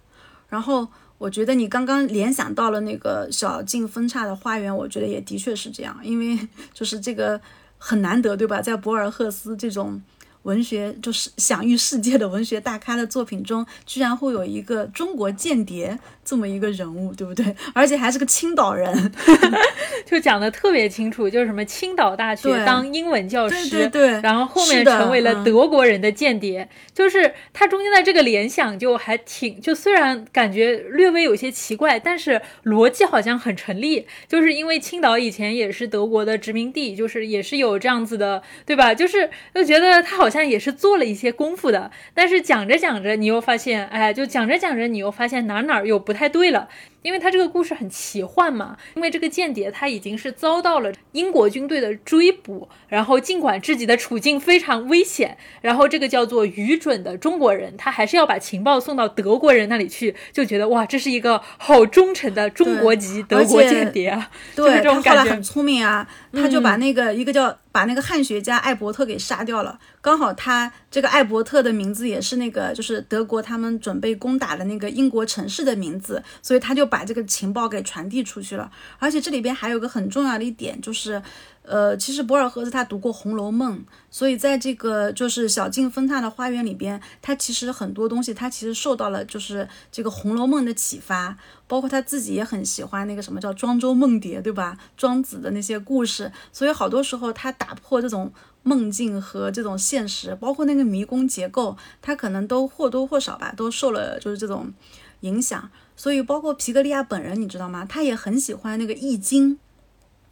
然后我觉得你刚刚联想到了那个小径分叉的花园，我觉得也的确是这样，因为就是这个很难得，对吧？在博尔赫斯这种。文学就是享誉世界的文学大咖的作品中，居然会有一个中国间谍这么一个人物，对不对？而且还是个青岛人，就讲的特别清楚，就是什么青岛大学当英文教师，对对对，然后后面成为了德国人的间谍，就是他中间的这个联想就还挺，就虽然感觉略微有些奇怪，但是逻辑好像很成立，就是因为青岛以前也是德国的殖民地，就是也是有这样子的，对吧？就是就觉得他好像。也是做了一些功夫的，但是讲着讲着，你又发现，哎，就讲着讲着，你又发现哪哪又不太对了。因为他这个故事很奇幻嘛，因为这个间谍他已经是遭到了英国军队的追捕，然后尽管自己的处境非常危险，然后这个叫做愚准的中国人，他还是要把情报送到德国人那里去，就觉得哇，这是一个好忠诚的中国籍德国间谍啊，对，这种感觉很聪明啊，他就把那个一个叫把那个汉学家艾伯特给杀掉了，刚好他这个艾伯特的名字也是那个就是德国他们准备攻打的那个英国城市的名字，所以他就。把这个情报给传递出去了，而且这里边还有个很重要的一点，就是，呃，其实博尔赫斯他读过《红楼梦》，所以在这个就是小径分叉的花园里边，他其实很多东西他其实受到了就是这个《红楼梦》的启发，包括他自己也很喜欢那个什么叫庄周梦蝶，对吧？庄子的那些故事，所以好多时候他打破这种梦境和这种现实，包括那个迷宫结构，他可能都或多或少吧，都受了就是这种影响。所以，包括皮格利亚本人，你知道吗？他也很喜欢那个《易经》，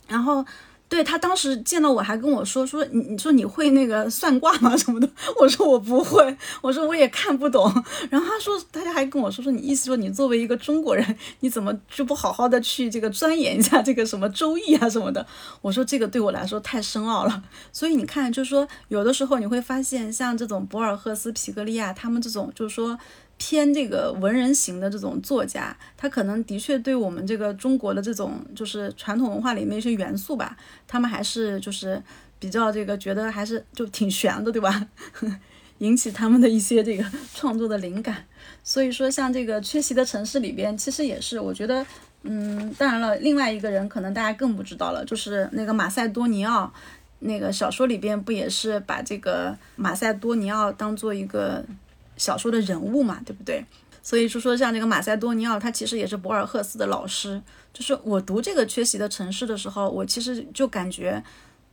然后，对他当时见到我还跟我说说，你你说你会那个算卦吗？什么的？我说我不会，我说我也看不懂。然后他说，他家还跟我说说，你意思说你作为一个中国人，你怎么就不好好的去这个钻研一下这个什么《周易》啊什么的？我说这个对我来说太深奥了。所以你看，就是说有的时候你会发现，像这种博尔赫斯、皮格利亚他们这种，就是说。偏这个文人型的这种作家，他可能的确对我们这个中国的这种就是传统文化里面一些元素吧，他们还是就是比较这个觉得还是就挺玄的，对吧？引起他们的一些这个创作的灵感。所以说，像这个缺席的城市里边，其实也是我觉得，嗯，当然了，另外一个人可能大家更不知道了，就是那个马塞多尼奥，那个小说里边不也是把这个马塞多尼奥当做一个。小说的人物嘛，对不对？所以就说像这个马塞多尼奥，他其实也是博尔赫斯的老师。就是我读这个缺席的城市的时候，我其实就感觉，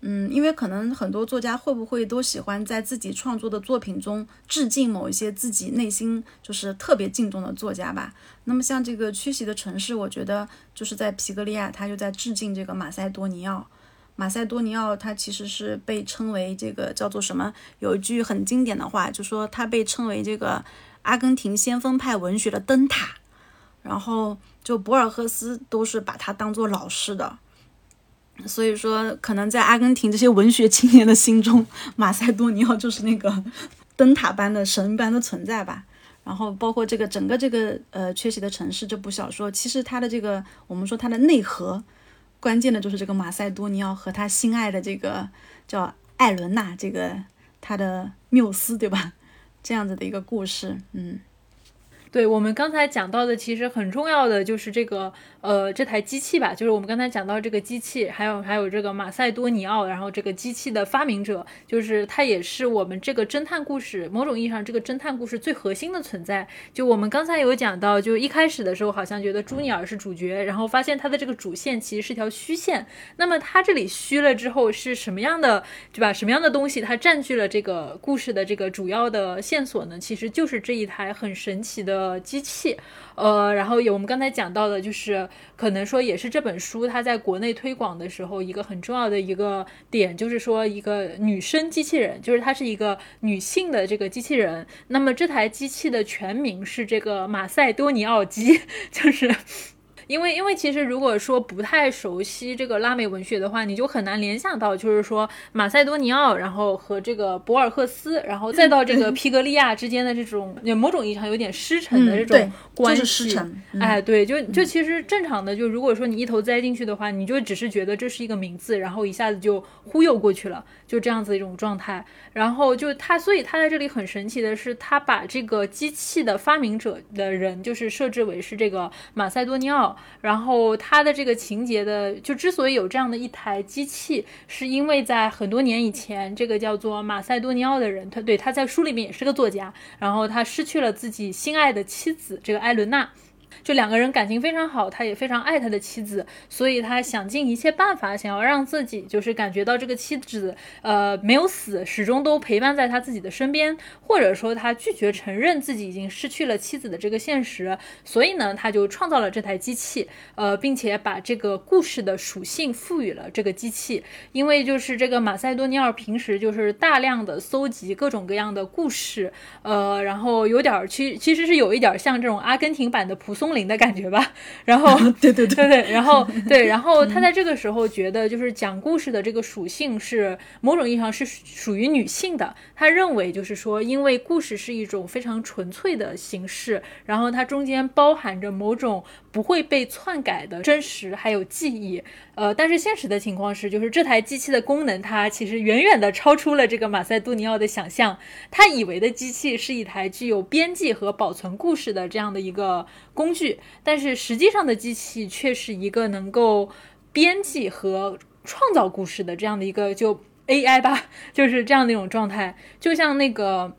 嗯，因为可能很多作家会不会都喜欢在自己创作的作品中致敬某一些自己内心就是特别敬重的作家吧？那么像这个《缺席的城市》，我觉得就是在皮格利亚，他就在致敬这个马塞多尼奥。马塞多尼奥他其实是被称为这个叫做什么？有一句很经典的话，就说他被称为这个阿根廷先锋派文学的灯塔。然后就博尔赫斯都是把他当做老师的。所以说，可能在阿根廷这些文学青年的心中，马塞多尼奥就是那个 灯塔般的神般的存在吧。然后，包括这个整个这个呃《缺席的城市》这部小说，其实它的这个我们说它的内核，关键的就是这个马塞多尼奥和他心爱的这个叫艾伦娜，这个他的缪斯，对吧？这样子的一个故事，嗯。对我们刚才讲到的，其实很重要的就是这个。呃，这台机器吧，就是我们刚才讲到这个机器，还有还有这个马塞多尼奥，然后这个机器的发明者，就是他也是我们这个侦探故事某种意义上这个侦探故事最核心的存在。就我们刚才有讲到，就一开始的时候好像觉得朱尼尔是主角，然后发现他的这个主线其实是条虚线。那么他这里虚了之后是什么样的，对吧？什么样的东西它占据了这个故事的这个主要的线索呢？其实就是这一台很神奇的机器。呃，然后有我们刚才讲到的，就是可能说也是这本书它在国内推广的时候一个很重要的一个点，就是说一个女生机器人，就是它是一个女性的这个机器人。那么这台机器的全名是这个马赛多尼奥机，就是。因为，因为其实如果说不太熟悉这个拉美文学的话，你就很难联想到，就是说马塞多尼奥，然后和这个博尔赫斯，然后再到这个皮格利亚之间的这种，某种意义上有点师承的这种关系。哎，对，就就其实正常的，就如果说你一头栽进去的话，你就只是觉得这是一个名字，然后一下子就忽悠过去了，就这样子一种状态。然后就他，所以他在这里很神奇的是，他把这个机器的发明者的人，就是设置为是这个马塞多尼奥。然后他的这个情节的，就之所以有这样的一台机器，是因为在很多年以前，这个叫做马塞多尼奥的人，他对他在书里面也是个作家，然后他失去了自己心爱的妻子，这个艾伦娜。就两个人感情非常好，他也非常爱他的妻子，所以他想尽一切办法，想要让自己就是感觉到这个妻子，呃，没有死，始终都陪伴在他自己的身边，或者说他拒绝承认自己已经失去了妻子的这个现实，所以呢，他就创造了这台机器，呃，并且把这个故事的属性赋予了这个机器，因为就是这个马塞多尼奥平时就是大量的搜集各种各样的故事，呃，然后有点，其其实是有一点像这种阿根廷版的蒲松。灵的感觉吧，然后对对对对，然后对，然后他在这个时候觉得，就是讲故事的这个属性是某种意义上是属于女性的。他认为就是说，因为故事是一种非常纯粹的形式，然后它中间包含着某种不会被篡改的真实，还有记忆。呃，但是现实的情况是，就是这台机器的功能，它其实远远的超出了这个马塞杜尼奥的想象。他以为的机器是一台具有编辑和保存故事的这样的一个工具，但是实际上的机器却是一个能够编辑和创造故事的这样的一个就 AI 吧，就是这样的一种状态，就像那个。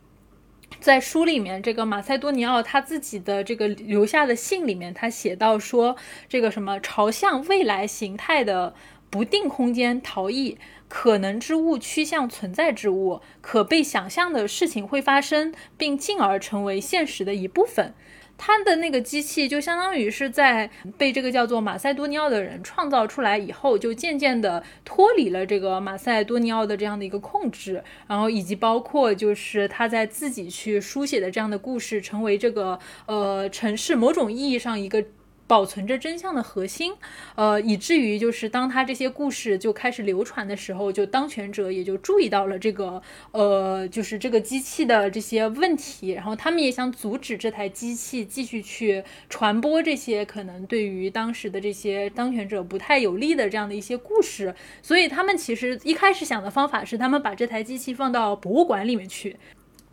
在书里面，这个马塞多尼奥他自己的这个留下的信里面，他写到说，这个什么朝向未来形态的不定空间逃逸，可能之物趋向存在之物，可被想象的事情会发生，并进而成为现实的一部分。他的那个机器就相当于是在被这个叫做马塞多尼奥的人创造出来以后，就渐渐的脱离了这个马塞多尼奥的这样的一个控制，然后以及包括就是他在自己去书写的这样的故事，成为这个呃城市某种意义上一个。保存着真相的核心，呃，以至于就是当他这些故事就开始流传的时候，就当权者也就注意到了这个，呃，就是这个机器的这些问题，然后他们也想阻止这台机器继续去传播这些可能对于当时的这些当权者不太有利的这样的一些故事，所以他们其实一开始想的方法是，他们把这台机器放到博物馆里面去。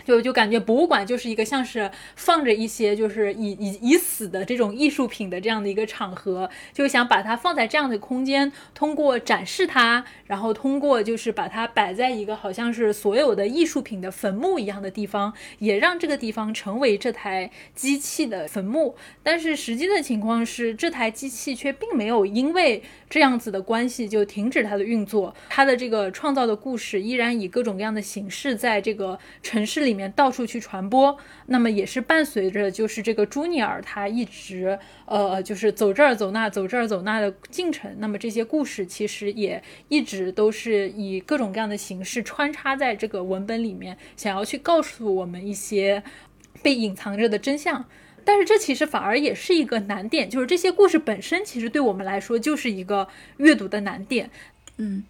就就感觉博物馆就是一个像是放着一些就是已已已死的这种艺术品的这样的一个场合，就想把它放在这样的空间，通过展示它，然后通过就是把它摆在一个好像是所有的艺术品的坟墓一样的地方，也让这个地方成为这台机器的坟墓。但是实际的情况是，这台机器却并没有因为这样子的关系就停止它的运作，它的这个创造的故事依然以各种各样的形式在这个城市里。里面到处去传播，那么也是伴随着就是这个朱尼尔他一直呃就是走这儿走那走这儿走那的进程。那么这些故事其实也一直都是以各种各样的形式穿插在这个文本里面，想要去告诉我们一些被隐藏着的真相。但是这其实反而也是一个难点，就是这些故事本身其实对我们来说就是一个阅读的难点。嗯。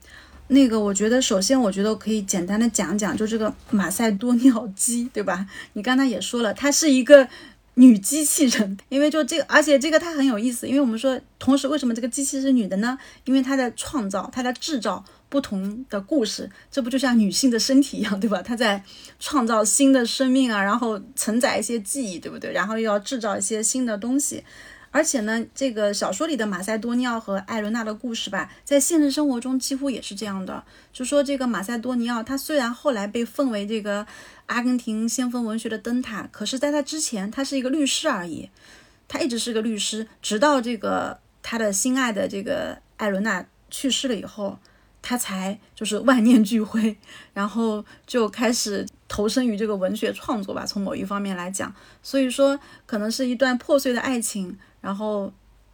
那个，我觉得首先，我觉得可以简单的讲讲，就这个马赛多鸟机，对吧？你刚才也说了，它是一个女机器人，因为就这个，而且这个它很有意思，因为我们说，同时为什么这个机器是女的呢？因为她在创造，她在制造不同的故事，这不就像女性的身体一样，对吧？她在创造新的生命啊，然后承载一些记忆，对不对？然后又要制造一些新的东西。而且呢，这个小说里的马塞多尼奥和艾伦娜的故事吧，在现实生活中几乎也是这样的。就说这个马塞多尼奥，他虽然后来被奉为这个阿根廷先锋文学的灯塔，可是在他之前，他是一个律师而已。他一直是个律师，直到这个他的心爱的这个艾伦娜去世了以后，他才就是万念俱灰，然后就开始。投身于这个文学创作吧，从某一方面来讲，所以说可能是一段破碎的爱情，然后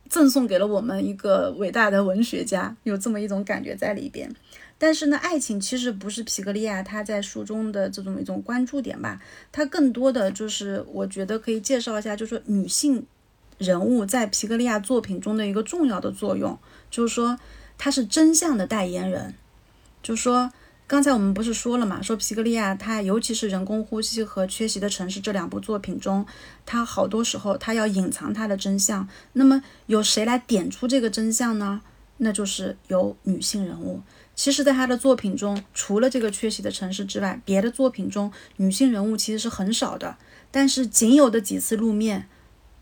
赠送给了我们一个伟大的文学家，有这么一种感觉在里边。但是呢，爱情其实不是皮格利亚他在书中的这种一种关注点吧，他更多的就是我觉得可以介绍一下，就是说女性人物在皮格利亚作品中的一个重要的作用，就是说她是真相的代言人，就说。刚才我们不是说了嘛？说皮格利亚他，尤其是《人工呼吸》和《缺席的城市》这两部作品中，他好多时候他要隐藏他的真相。那么由谁来点出这个真相呢？那就是由女性人物。其实，在他的作品中，除了这个《缺席的城市》之外，别的作品中女性人物其实是很少的。但是仅有的几次露面，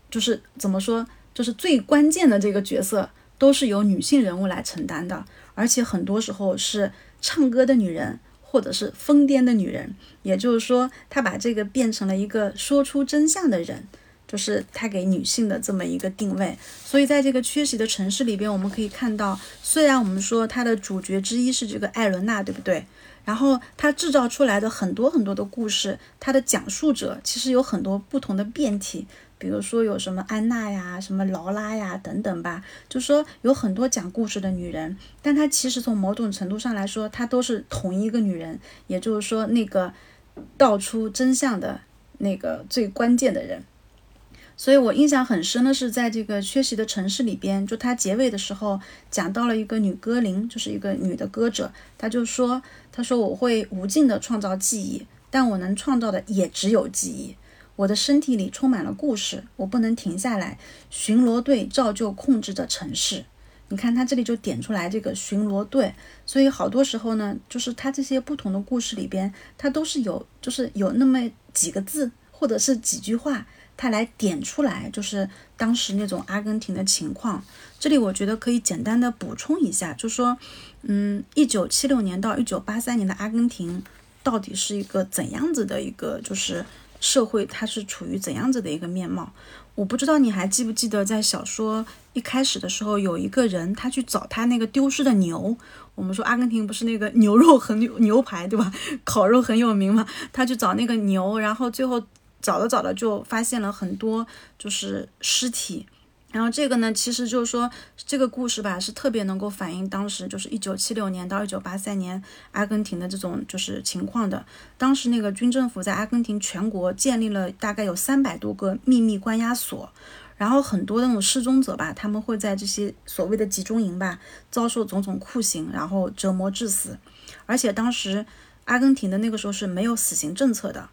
就是怎么说，就是最关键的这个角色，都是由女性人物来承担的，而且很多时候是。唱歌的女人，或者是疯癫的女人，也就是说，她把这个变成了一个说出真相的人，就是她给女性的这么一个定位。所以，在这个缺席的城市里边，我们可以看到，虽然我们说它的主角之一是这个艾伦娜，对不对？然后他制造出来的很多很多的故事，他的讲述者其实有很多不同的变体。比如说有什么安娜呀，什么劳拉呀等等吧，就说有很多讲故事的女人，但她其实从某种程度上来说，她都是同一个女人，也就是说那个道出真相的那个最关键的人。所以我印象很深的是，在这个缺席的城市里边，就她结尾的时候讲到了一个女歌灵，就是一个女的歌者，她就说，她说我会无尽的创造记忆，但我能创造的也只有记忆。我的身体里充满了故事，我不能停下来。巡逻队照旧控制着城市。你看，他这里就点出来这个巡逻队。所以好多时候呢，就是他这些不同的故事里边，他都是有，就是有那么几个字或者是几句话，他来点出来，就是当时那种阿根廷的情况。这里我觉得可以简单的补充一下，就说，嗯，一九七六年到一九八三年的阿根廷到底是一个怎样子的一个，就是。社会它是处于怎样子的一个面貌？我不知道你还记不记得，在小说一开始的时候，有一个人他去找他那个丢失的牛。我们说阿根廷不是那个牛肉很牛牛排对吧？烤肉很有名嘛。他去找那个牛，然后最后找着找着就发现了很多就是尸体。然后这个呢，其实就是说这个故事吧，是特别能够反映当时就是一九七六年到一九八三年阿根廷的这种就是情况的。当时那个军政府在阿根廷全国建立了大概有三百多个秘密关押所，然后很多那种失踪者吧，他们会在这些所谓的集中营吧遭受种种酷刑，然后折磨致死。而且当时阿根廷的那个时候是没有死刑政策的，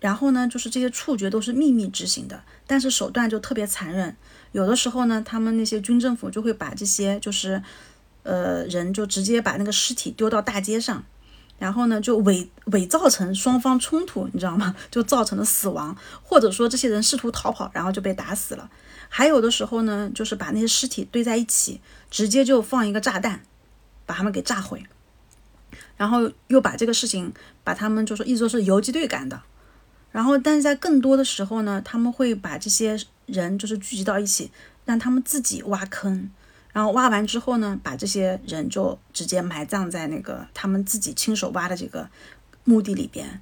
然后呢，就是这些处决都是秘密执行的，但是手段就特别残忍。有的时候呢，他们那些军政府就会把这些就是，呃，人就直接把那个尸体丢到大街上，然后呢就伪伪造成双方冲突，你知道吗？就造成了死亡，或者说这些人试图逃跑，然后就被打死了。还有的时候呢，就是把那些尸体堆在一起，直接就放一个炸弹，把他们给炸毁，然后又把这个事情把他们就说一直说是游击队干的。然后，但是在更多的时候呢，他们会把这些人就是聚集到一起，让他们自己挖坑，然后挖完之后呢，把这些人就直接埋葬在那个他们自己亲手挖的这个墓地里边，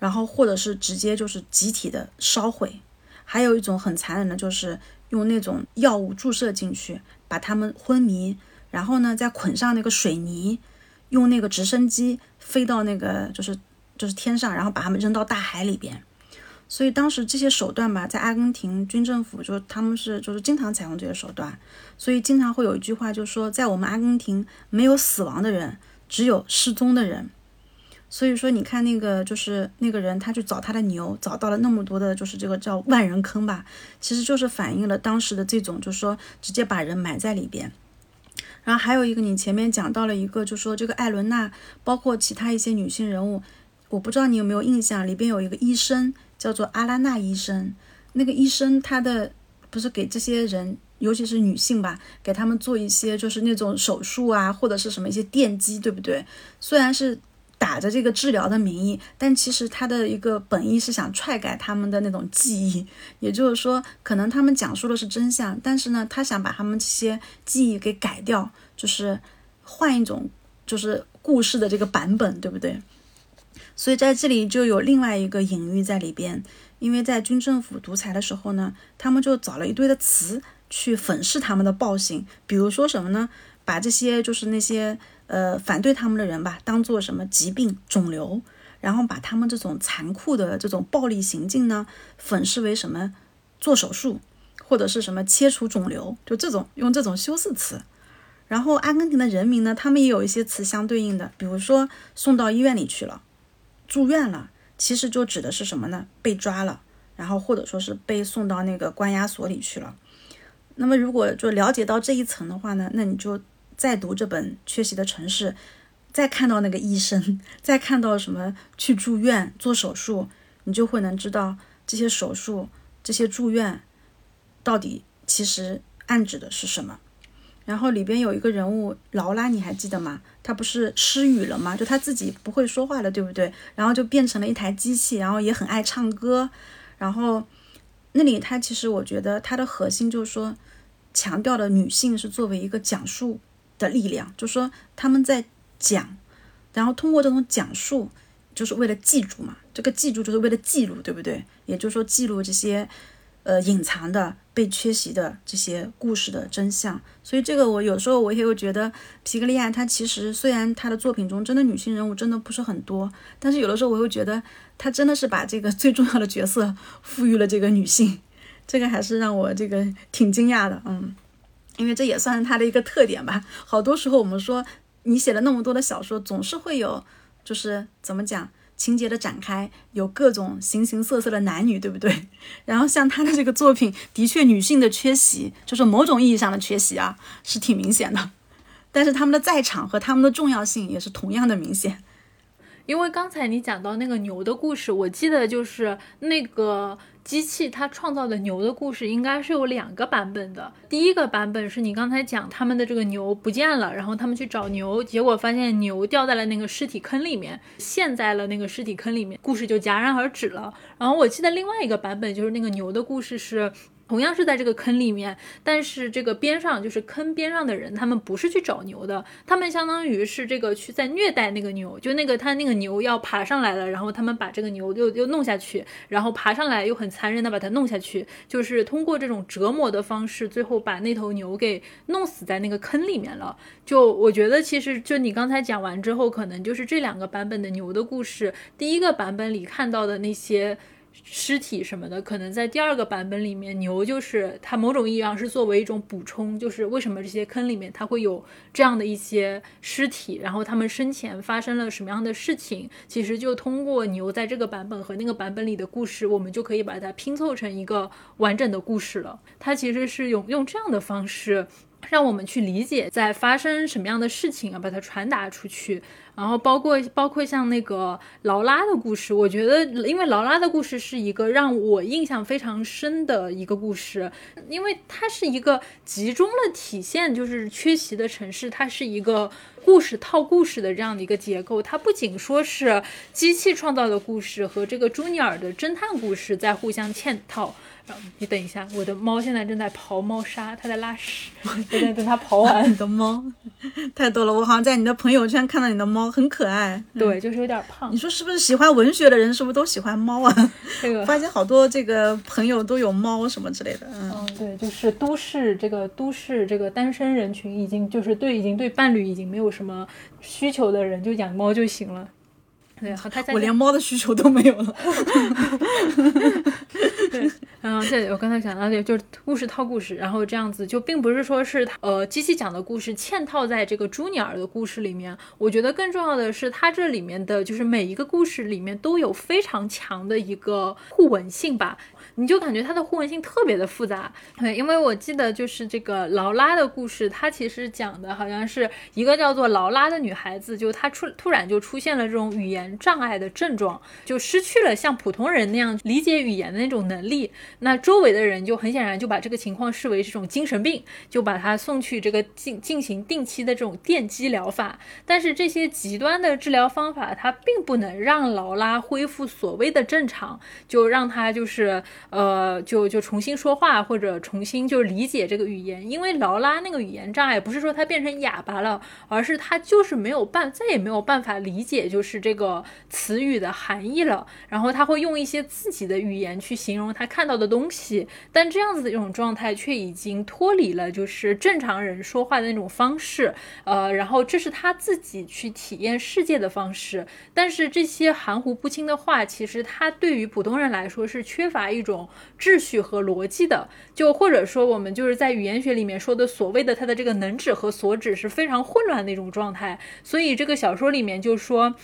然后或者是直接就是集体的烧毁。还有一种很残忍的，就是用那种药物注射进去，把他们昏迷，然后呢再捆上那个水泥，用那个直升机飞到那个就是。就是天上，然后把他们扔到大海里边，所以当时这些手段吧，在阿根廷军政府就他们是就是经常采用这些手段，所以经常会有一句话，就是说在我们阿根廷没有死亡的人，只有失踪的人。所以说你看那个就是那个人他去找他的牛，找到了那么多的，就是这个叫万人坑吧，其实就是反映了当时的这种，就是说直接把人埋在里边。然后还有一个你前面讲到了一个，就是说这个艾伦娜，包括其他一些女性人物。我不知道你有没有印象，里边有一个医生叫做阿拉纳医生。那个医生他的不是给这些人，尤其是女性吧，给他们做一些就是那种手术啊，或者是什么一些电击，对不对？虽然是打着这个治疗的名义，但其实他的一个本意是想篡改他们的那种记忆。也就是说，可能他们讲述的是真相，但是呢，他想把他们这些记忆给改掉，就是换一种就是故事的这个版本，对不对？所以在这里就有另外一个隐喻在里边，因为在军政府独裁的时候呢，他们就找了一堆的词去粉饰他们的暴行，比如说什么呢？把这些就是那些呃反对他们的人吧，当做什么疾病、肿瘤，然后把他们这种残酷的这种暴力行径呢，粉饰为什么做手术，或者是什么切除肿瘤，就这种用这种修饰词。然后阿根廷的人民呢，他们也有一些词相对应的，比如说送到医院里去了。住院了，其实就指的是什么呢？被抓了，然后或者说是被送到那个关押所里去了。那么如果就了解到这一层的话呢，那你就再读这本《缺席的城市》，再看到那个医生，再看到什么去住院做手术，你就会能知道这些手术、这些住院到底其实暗指的是什么。然后里边有一个人物劳拉，你还记得吗？他不是失语了吗？就他自己不会说话了，对不对？然后就变成了一台机器，然后也很爱唱歌。然后那里他其实我觉得他的核心就是说，强调的女性是作为一个讲述的力量，就是说他们在讲，然后通过这种讲述，就是为了记住嘛。这个记住就是为了记录，对不对？也就是说记录这些。呃，隐藏的被缺席的这些故事的真相，所以这个我有时候我也会觉得，皮格利亚他其实虽然他的作品中真的女性人物真的不是很多，但是有的时候我会觉得他真的是把这个最重要的角色赋予了这个女性，这个还是让我这个挺惊讶的，嗯，因为这也算是他的一个特点吧。好多时候我们说你写了那么多的小说，总是会有，就是怎么讲？情节的展开有各种形形色色的男女，对不对？然后像他的这个作品，的确女性的缺席，就是某种意义上的缺席啊，是挺明显的。但是他们的在场和他们的重要性也是同样的明显。因为刚才你讲到那个牛的故事，我记得就是那个。机器它创造的牛的故事应该是有两个版本的。第一个版本是你刚才讲他们的这个牛不见了，然后他们去找牛，结果发现牛掉在了那个尸体坑里面，陷在了那个尸体坑里面，故事就戛然而止了。然后我记得另外一个版本就是那个牛的故事是。同样是在这个坑里面，但是这个边上就是坑边上的人，他们不是去找牛的，他们相当于是这个去在虐待那个牛，就那个他那个牛要爬上来了，然后他们把这个牛又又弄下去，然后爬上来又很残忍的把它弄下去，就是通过这种折磨的方式，最后把那头牛给弄死在那个坑里面了。就我觉得其实就你刚才讲完之后，可能就是这两个版本的牛的故事，第一个版本里看到的那些。尸体什么的，可能在第二个版本里面，牛就是它某种意义上是作为一种补充，就是为什么这些坑里面它会有这样的一些尸体，然后他们生前发生了什么样的事情，其实就通过牛在这个版本和那个版本里的故事，我们就可以把它拼凑成一个完整的故事了。它其实是用用这样的方式。让我们去理解在发生什么样的事情啊，把它传达出去。然后包括包括像那个劳拉的故事，我觉得因为劳拉的故事是一个让我印象非常深的一个故事，因为它是一个集中了体现就是缺席的城市，它是一个故事套故事的这样的一个结构。它不仅说是机器创造的故事和这个朱尼尔的侦探故事在互相嵌套。你等一下，我的猫现在正在刨猫砂，它在拉屎，我在等它刨完。你的猫 太多了，我好像在你的朋友圈看到你的猫，很可爱。对，就是有点胖。你说是不是喜欢文学的人是不是都喜欢猫啊？这个发现好多这个朋友都有猫什么之类的。嗯，对，就是都市这个都市这个单身人群已经就是对已经对伴侣已经没有什么需求的人就养猫就行了。对，我连猫的需求都没有了。对，然后这我刚才讲到的，就是故事套故事，然后这样子就并不是说是呃机器讲的故事嵌套在这个朱尼尔的故事里面。我觉得更重要的是，它这里面的就是每一个故事里面都有非常强的一个互文性吧。你就感觉它的互文性特别的复杂，对，因为我记得就是这个劳拉的故事，它其实讲的好像是一个叫做劳拉的女孩子，就她出突然就出现了这种语言障碍的症状，就失去了像普通人那样理解语言的那种能力。那周围的人就很显然就把这个情况视为这种精神病，就把她送去这个进进行定期的这种电击疗法。但是这些极端的治疗方法，它并不能让劳拉恢复所谓的正常，就让她就是。呃，就就重新说话，或者重新就理解这个语言，因为劳拉那个语言障碍不是说他变成哑巴了，而是他就是没有办，再也没有办法理解就是这个词语的含义了。然后他会用一些自己的语言去形容他看到的东西，但这样子的一种状态却已经脱离了就是正常人说话的那种方式。呃，然后这是他自己去体验世界的方式，但是这些含糊不清的话，其实他对于普通人来说是缺乏一种。秩序和逻辑的，就或者说我们就是在语言学里面说的所谓的它的这个能指和所指是非常混乱的一种状态。所以这个小说里面就说。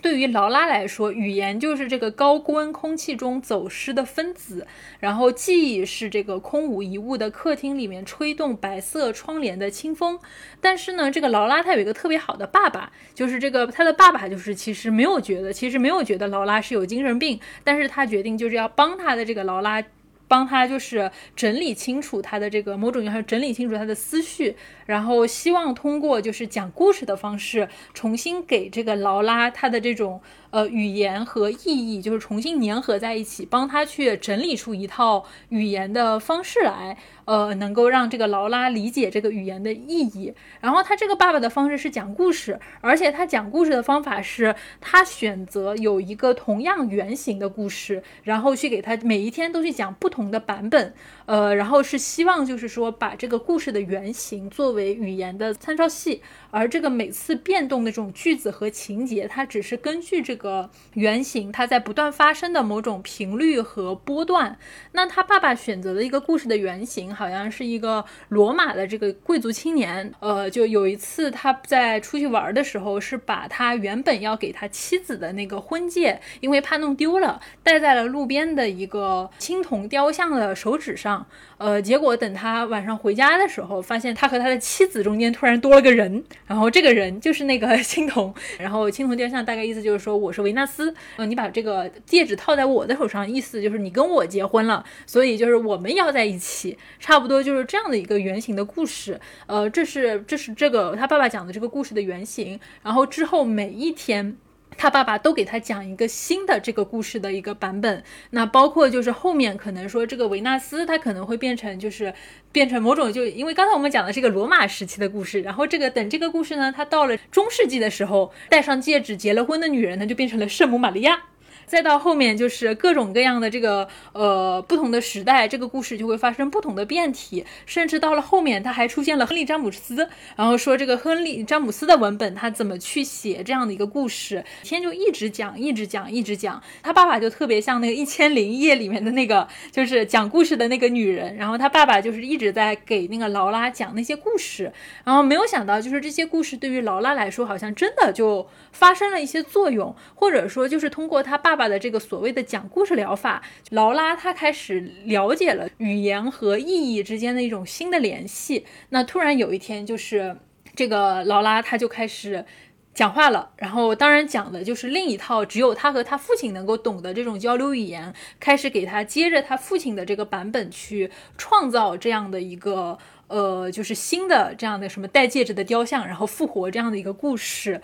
对于劳拉来说，语言就是这个高温空气中走失的分子，然后记忆是这个空无一物的客厅里面吹动白色窗帘的清风。但是呢，这个劳拉她有一个特别好的爸爸，就是这个她的爸爸就是其实没有觉得，其实没有觉得劳拉是有精神病，但是他决定就是要帮他的这个劳拉。帮他就是整理清楚他的这个某种意义上整理清楚他的思绪，然后希望通过就是讲故事的方式，重新给这个劳拉他的这种。呃，语言和意义就是重新粘合在一起，帮他去整理出一套语言的方式来，呃，能够让这个劳拉理解这个语言的意义。然后他这个爸爸的方式是讲故事，而且他讲故事的方法是他选择有一个同样原型的故事，然后去给他每一天都去讲不同的版本，呃，然后是希望就是说把这个故事的原型作为语言的参照系。而这个每次变动的这种句子和情节，它只是根据这个原型，它在不断发生的某种频率和波段。那他爸爸选择的一个故事的原型，好像是一个罗马的这个贵族青年。呃，就有一次他在出去玩的时候，是把他原本要给他妻子的那个婚戒，因为怕弄丢了，戴在了路边的一个青铜雕像的手指上。呃，结果等他晚上回家的时候，发现他和他的妻子中间突然多了个人，然后这个人就是那个 青铜，然后青铜雕像大概意思就是说我是维纳斯，呃，你把这个戒指套在我的手上，意思就是你跟我结婚了，所以就是我们要在一起，差不多就是这样的一个原型的故事。呃，这是这是这个他爸爸讲的这个故事的原型，然后之后每一天。他爸爸都给他讲一个新的这个故事的一个版本，那包括就是后面可能说这个维纳斯他可能会变成就是变成某种就因为刚才我们讲的是一个罗马时期的故事，然后这个等这个故事呢，他到了中世纪的时候，戴上戒指结了婚的女人呢就变成了圣母玛利亚。再到后面就是各种各样的这个呃不同的时代，这个故事就会发生不同的变体，甚至到了后面他还出现了亨利詹姆斯，然后说这个亨利詹姆斯的文本他怎么去写这样的一个故事，天就一直讲一直讲一直讲，他爸爸就特别像那个一千零一夜里面的那个就是讲故事的那个女人，然后他爸爸就是一直在给那个劳拉讲那些故事，然后没有想到就是这些故事对于劳拉来说好像真的就发生了一些作用，或者说就是通过他爸。爸的这个所谓的讲故事疗法，劳拉她开始了解了语言和意义之间的一种新的联系。那突然有一天，就是这个劳拉她就开始。讲话了，然后当然讲的就是另一套只有他和他父亲能够懂的这种交流语言，开始给他接着他父亲的这个版本去创造这样的一个呃，就是新的这样的什么戴戒指的雕像，然后复活这样的一个故事。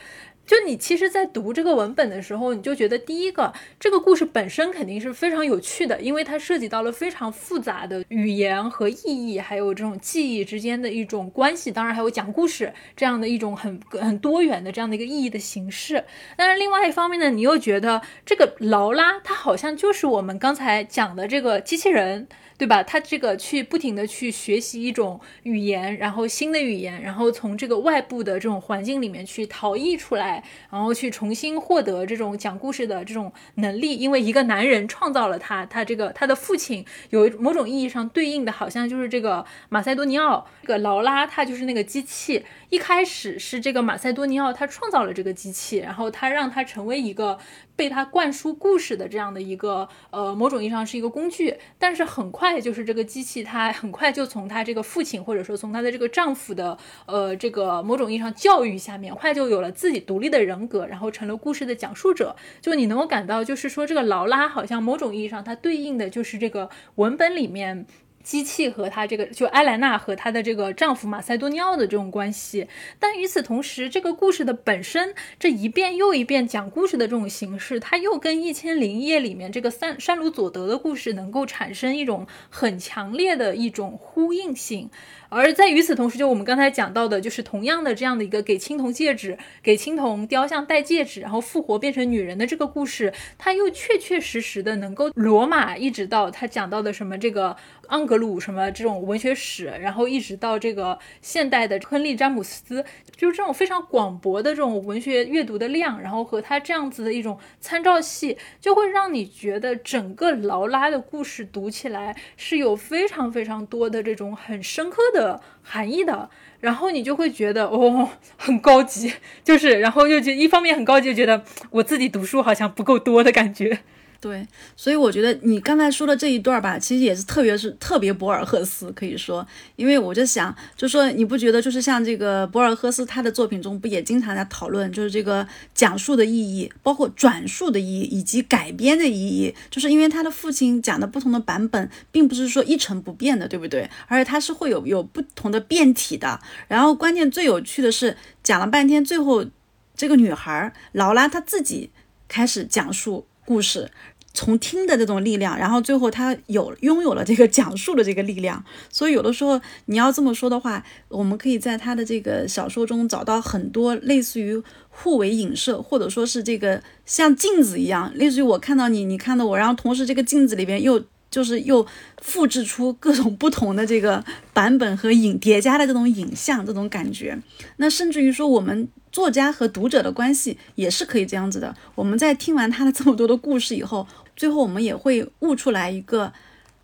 就你其实，在读这个文本的时候，你就觉得第一个，这个故事本身肯定是非常有趣的，因为它涉及到了非常复杂的语言和意义，还有这种记忆之间的一种关系，当然还有讲故事这样的一种很很多元的这样的一个意义的形式。但是另外一方面呢，你又觉得这个劳拉，它好像就是我们刚才讲的这个机器人。对吧？他这个去不停的去学习一种语言，然后新的语言，然后从这个外部的这种环境里面去逃逸出来，然后去重新获得这种讲故事的这种能力。因为一个男人创造了他，他这个他的父亲有某种意义上对应的，好像就是这个马塞多尼奥，这个劳拉，他就是那个机器。一开始是这个马塞多尼奥他创造了这个机器，然后他让他成为一个。被他灌输故事的这样的一个呃，某种意义上是一个工具，但是很快就是这个机器，它很快就从他这个父亲或者说从他的这个丈夫的呃这个某种意义上教育下面，快就有了自己独立的人格，然后成了故事的讲述者。就你能够感到，就是说这个劳拉好像某种意义上它对应的就是这个文本里面。机器和她这个就埃莱娜和她的这个丈夫马塞多尼奥的这种关系，但与此同时，这个故事的本身这一遍又一遍讲故事的这种形式，它又跟《一千零一夜》里面这个三山鲁佐德的故事能够产生一种很强烈的一种呼应性。而在与此同时，就我们刚才讲到的，就是同样的这样的一个给青铜戒指、给青铜雕像戴戒指，然后复活变成女人的这个故事，它又确确实实的能够罗马一直到他讲到的什么这个盎格鲁什么这种文学史，然后一直到这个现代的亨利詹姆斯，就是这种非常广博的这种文学阅读的量，然后和他这样子的一种参照系，就会让你觉得整个劳拉的故事读起来是有非常非常多的这种很深刻的。含义的，然后你就会觉得哦，很高级，就是，然后又觉一方面很高级，就觉得我自己读书好像不够多的感觉。对，所以我觉得你刚才说的这一段吧，其实也是特别是特别博尔赫斯，可以说，因为我就想，就说你不觉得就是像这个博尔赫斯他的作品中不也经常在讨论，就是这个讲述的意义，包括转述的意义以及改编的意义，就是因为他的父亲讲的不同的版本，并不是说一成不变的，对不对？而且他是会有有不同的变体的。然后关键最有趣的是，讲了半天，最后这个女孩劳拉她自己开始讲述故事。从听的这种力量，然后最后他有拥有了这个讲述的这个力量，所以有的时候你要这么说的话，我们可以在他的这个小说中找到很多类似于互为影射，或者说是这个像镜子一样，类似于我看到你，你看到我，然后同时这个镜子里边又就是又复制出各种不同的这个版本和影叠加的这种影像，这种感觉。那甚至于说我们。作家和读者的关系也是可以这样子的。我们在听完他的这么多的故事以后，最后我们也会悟出来一个，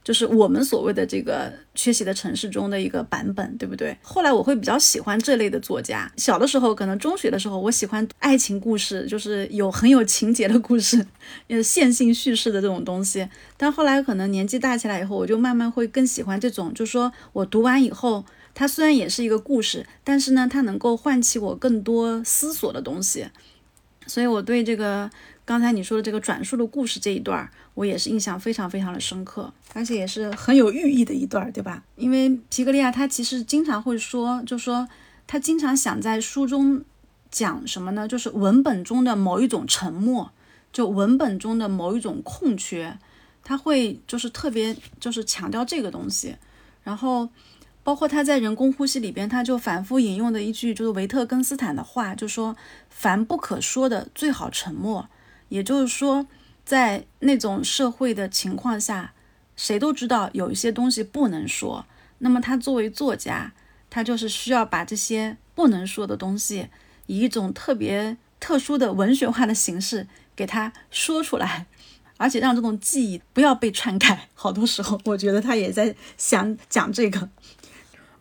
就是我们所谓的这个缺席的城市中的一个版本，对不对？后来我会比较喜欢这类的作家。小的时候，可能中学的时候，我喜欢爱情故事，就是有很有情节的故事，呃，线性叙事的这种东西。但后来可能年纪大起来以后，我就慢慢会更喜欢这种，就是说我读完以后。它虽然也是一个故事，但是呢，它能够唤起我更多思索的东西，所以我对这个刚才你说的这个转述的故事这一段，我也是印象非常非常的深刻，而且也是很有寓意的一段，对吧？因为皮格利亚他其实经常会说，就说他经常想在书中讲什么呢？就是文本中的某一种沉默，就文本中的某一种空缺，他会就是特别就是强调这个东西，然后。包括他在《人工呼吸》里边，他就反复引用的一句，就是维特根斯坦的话，就说：“凡不可说的，最好沉默。”也就是说，在那种社会的情况下，谁都知道有一些东西不能说。那么他作为作家，他就是需要把这些不能说的东西，以一种特别特殊的文学化的形式给他说出来，而且让这种记忆不要被篡改。好多时候，我觉得他也在想讲这个。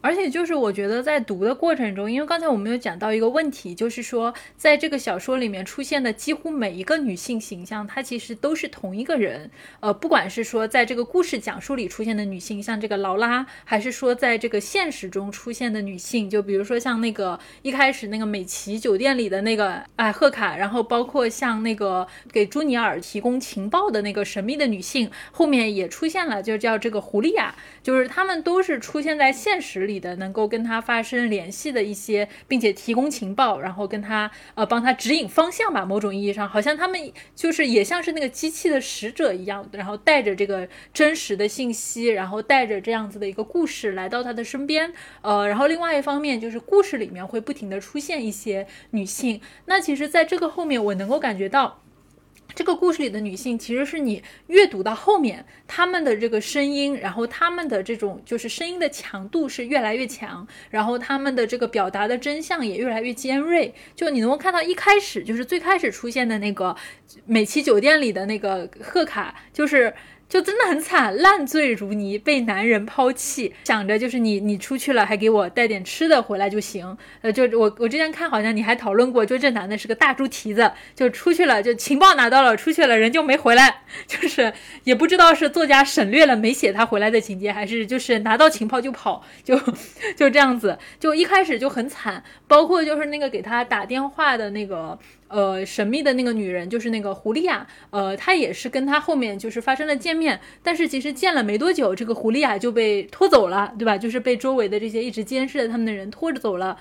而且就是我觉得在读的过程中，因为刚才我们有讲到一个问题，就是说在这个小说里面出现的几乎每一个女性形象，她其实都是同一个人。呃，不管是说在这个故事讲述里出现的女性，像这个劳拉，还是说在这个现实中出现的女性，就比如说像那个一开始那个美琪酒店里的那个哎贺卡，然后包括像那个给朱尼尔提供情报的那个神秘的女性，后面也出现了，就叫这个狐狸亚，就是她们都是出现在现实。里的能够跟他发生联系的一些，并且提供情报，然后跟他呃帮他指引方向吧。某种意义上，好像他们就是也像是那个机器的使者一样，然后带着这个真实的信息，然后带着这样子的一个故事来到他的身边。呃，然后另外一方面就是故事里面会不停的出现一些女性。那其实在这个后面，我能够感觉到。这个故事里的女性，其实是你阅读到后面，她们的这个声音，然后她们的这种就是声音的强度是越来越强，然后她们的这个表达的真相也越来越尖锐。就你能够看到一开始就是最开始出现的那个美琪酒店里的那个贺卡，就是。就真的很惨，烂醉如泥，被男人抛弃，想着就是你，你出去了还给我带点吃的回来就行。呃，就我我之前看好像你还讨论过，就这男的是个大猪蹄子，就出去了，就情报拿到了，出去了人就没回来，就是也不知道是作家省略了没写他回来的情节，还是就是拿到情报就跑，就就这样子，就一开始就很惨，包括就是那个给他打电话的那个。呃，神秘的那个女人就是那个狐狸亚，呃，她也是跟她后面就是发生了见面，但是其实见了没多久，这个狐狸亚就被拖走了，对吧？就是被周围的这些一直监视着他们的人拖着走了。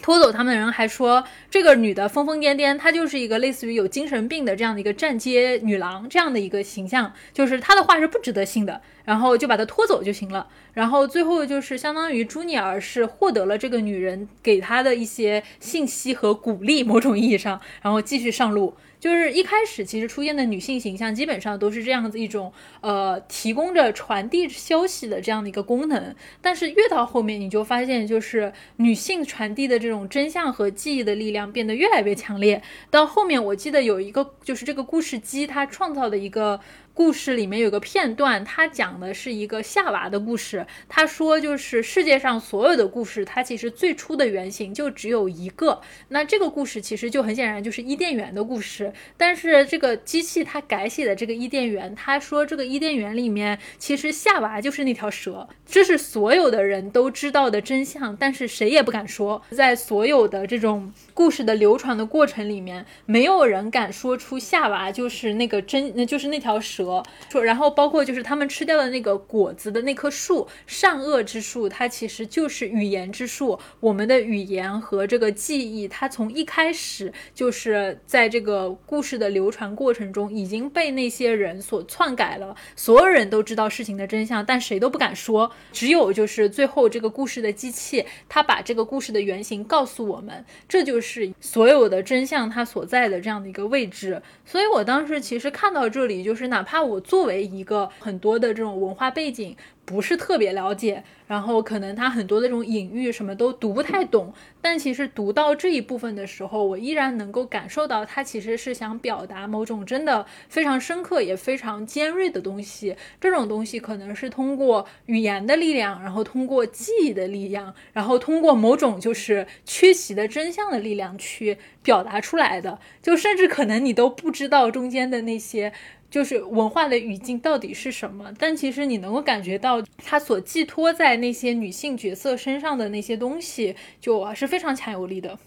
拖走他们的人还说，这个女的疯疯癫癫，她就是一个类似于有精神病的这样的一个站街女郎这样的一个形象，就是她的话是不值得信的，然后就把她拖走就行了。然后最后就是相当于朱尼尔是获得了这个女人给他的一些信息和鼓励，某种意义上，然后继续上路。就是一开始其实出现的女性形象基本上都是这样子一种，呃，提供着传递消息的这样的一个功能。但是越到后面，你就发现就是女性传递的这种真相和记忆的力量变得越来越强烈。到后面，我记得有一个就是这个故事机它创造的一个。故事里面有个片段，它讲的是一个夏娃的故事。他说，就是世界上所有的故事，它其实最初的原型就只有一个。那这个故事其实就很显然就是伊甸园的故事。但是这个机器它改写的这个伊甸园，他说这个伊甸园里面其实夏娃就是那条蛇，这是所有的人都知道的真相，但是谁也不敢说。在所有的这种故事的流传的过程里面，没有人敢说出夏娃就是那个真，那就是那条蛇。说，然后包括就是他们吃掉的那个果子的那棵树，善恶之树，它其实就是语言之树。我们的语言和这个记忆，它从一开始就是在这个故事的流传过程中已经被那些人所篡改了。所有人都知道事情的真相，但谁都不敢说。只有就是最后这个故事的机器，它把这个故事的原型告诉我们，这就是所有的真相它所在的这样的一个位置。所以我当时其实看到这里，就是哪怕。怕我作为一个很多的这种文化背景不是特别了解，然后可能他很多的这种隐喻什么都读不太懂，但其实读到这一部分的时候，我依然能够感受到他其实是想表达某种真的非常深刻也非常尖锐的东西。这种东西可能是通过语言的力量，然后通过记忆的力量，然后通过某种就是缺席的真相的力量去表达出来的。就甚至可能你都不知道中间的那些。就是文化的语境到底是什么？但其实你能够感觉到，它所寄托在那些女性角色身上的那些东西，就啊是非常强有力的。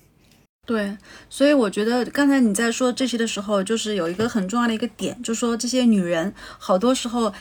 对，所以我觉得刚才你在说这些的时候，就是有一个很重要的一个点，就说这些女人好多时候。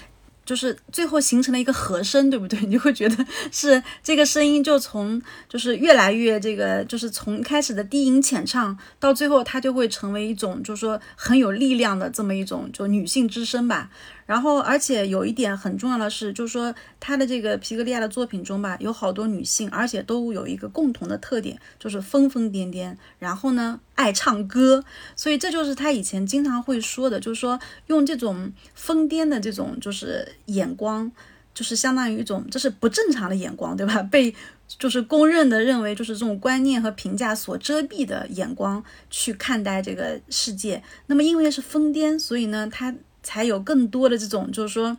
就是最后形成了一个和声，对不对？你会觉得是这个声音，就从就是越来越这个，就是从开始的低吟浅唱，到最后它就会成为一种，就是说很有力量的这么一种，就女性之声吧。然后，而且有一点很重要的是，就是说他的这个皮格利亚的作品中吧，有好多女性，而且都有一个共同的特点，就是疯疯癫癫，然后呢爱唱歌。所以这就是他以前经常会说的，就是说用这种疯癫的这种就是眼光，就是相当于一种这是不正常的眼光，对吧？被就是公认的认为就是这种观念和评价所遮蔽的眼光去看待这个世界。那么因为是疯癫，所以呢他。才有更多的这种，就是说，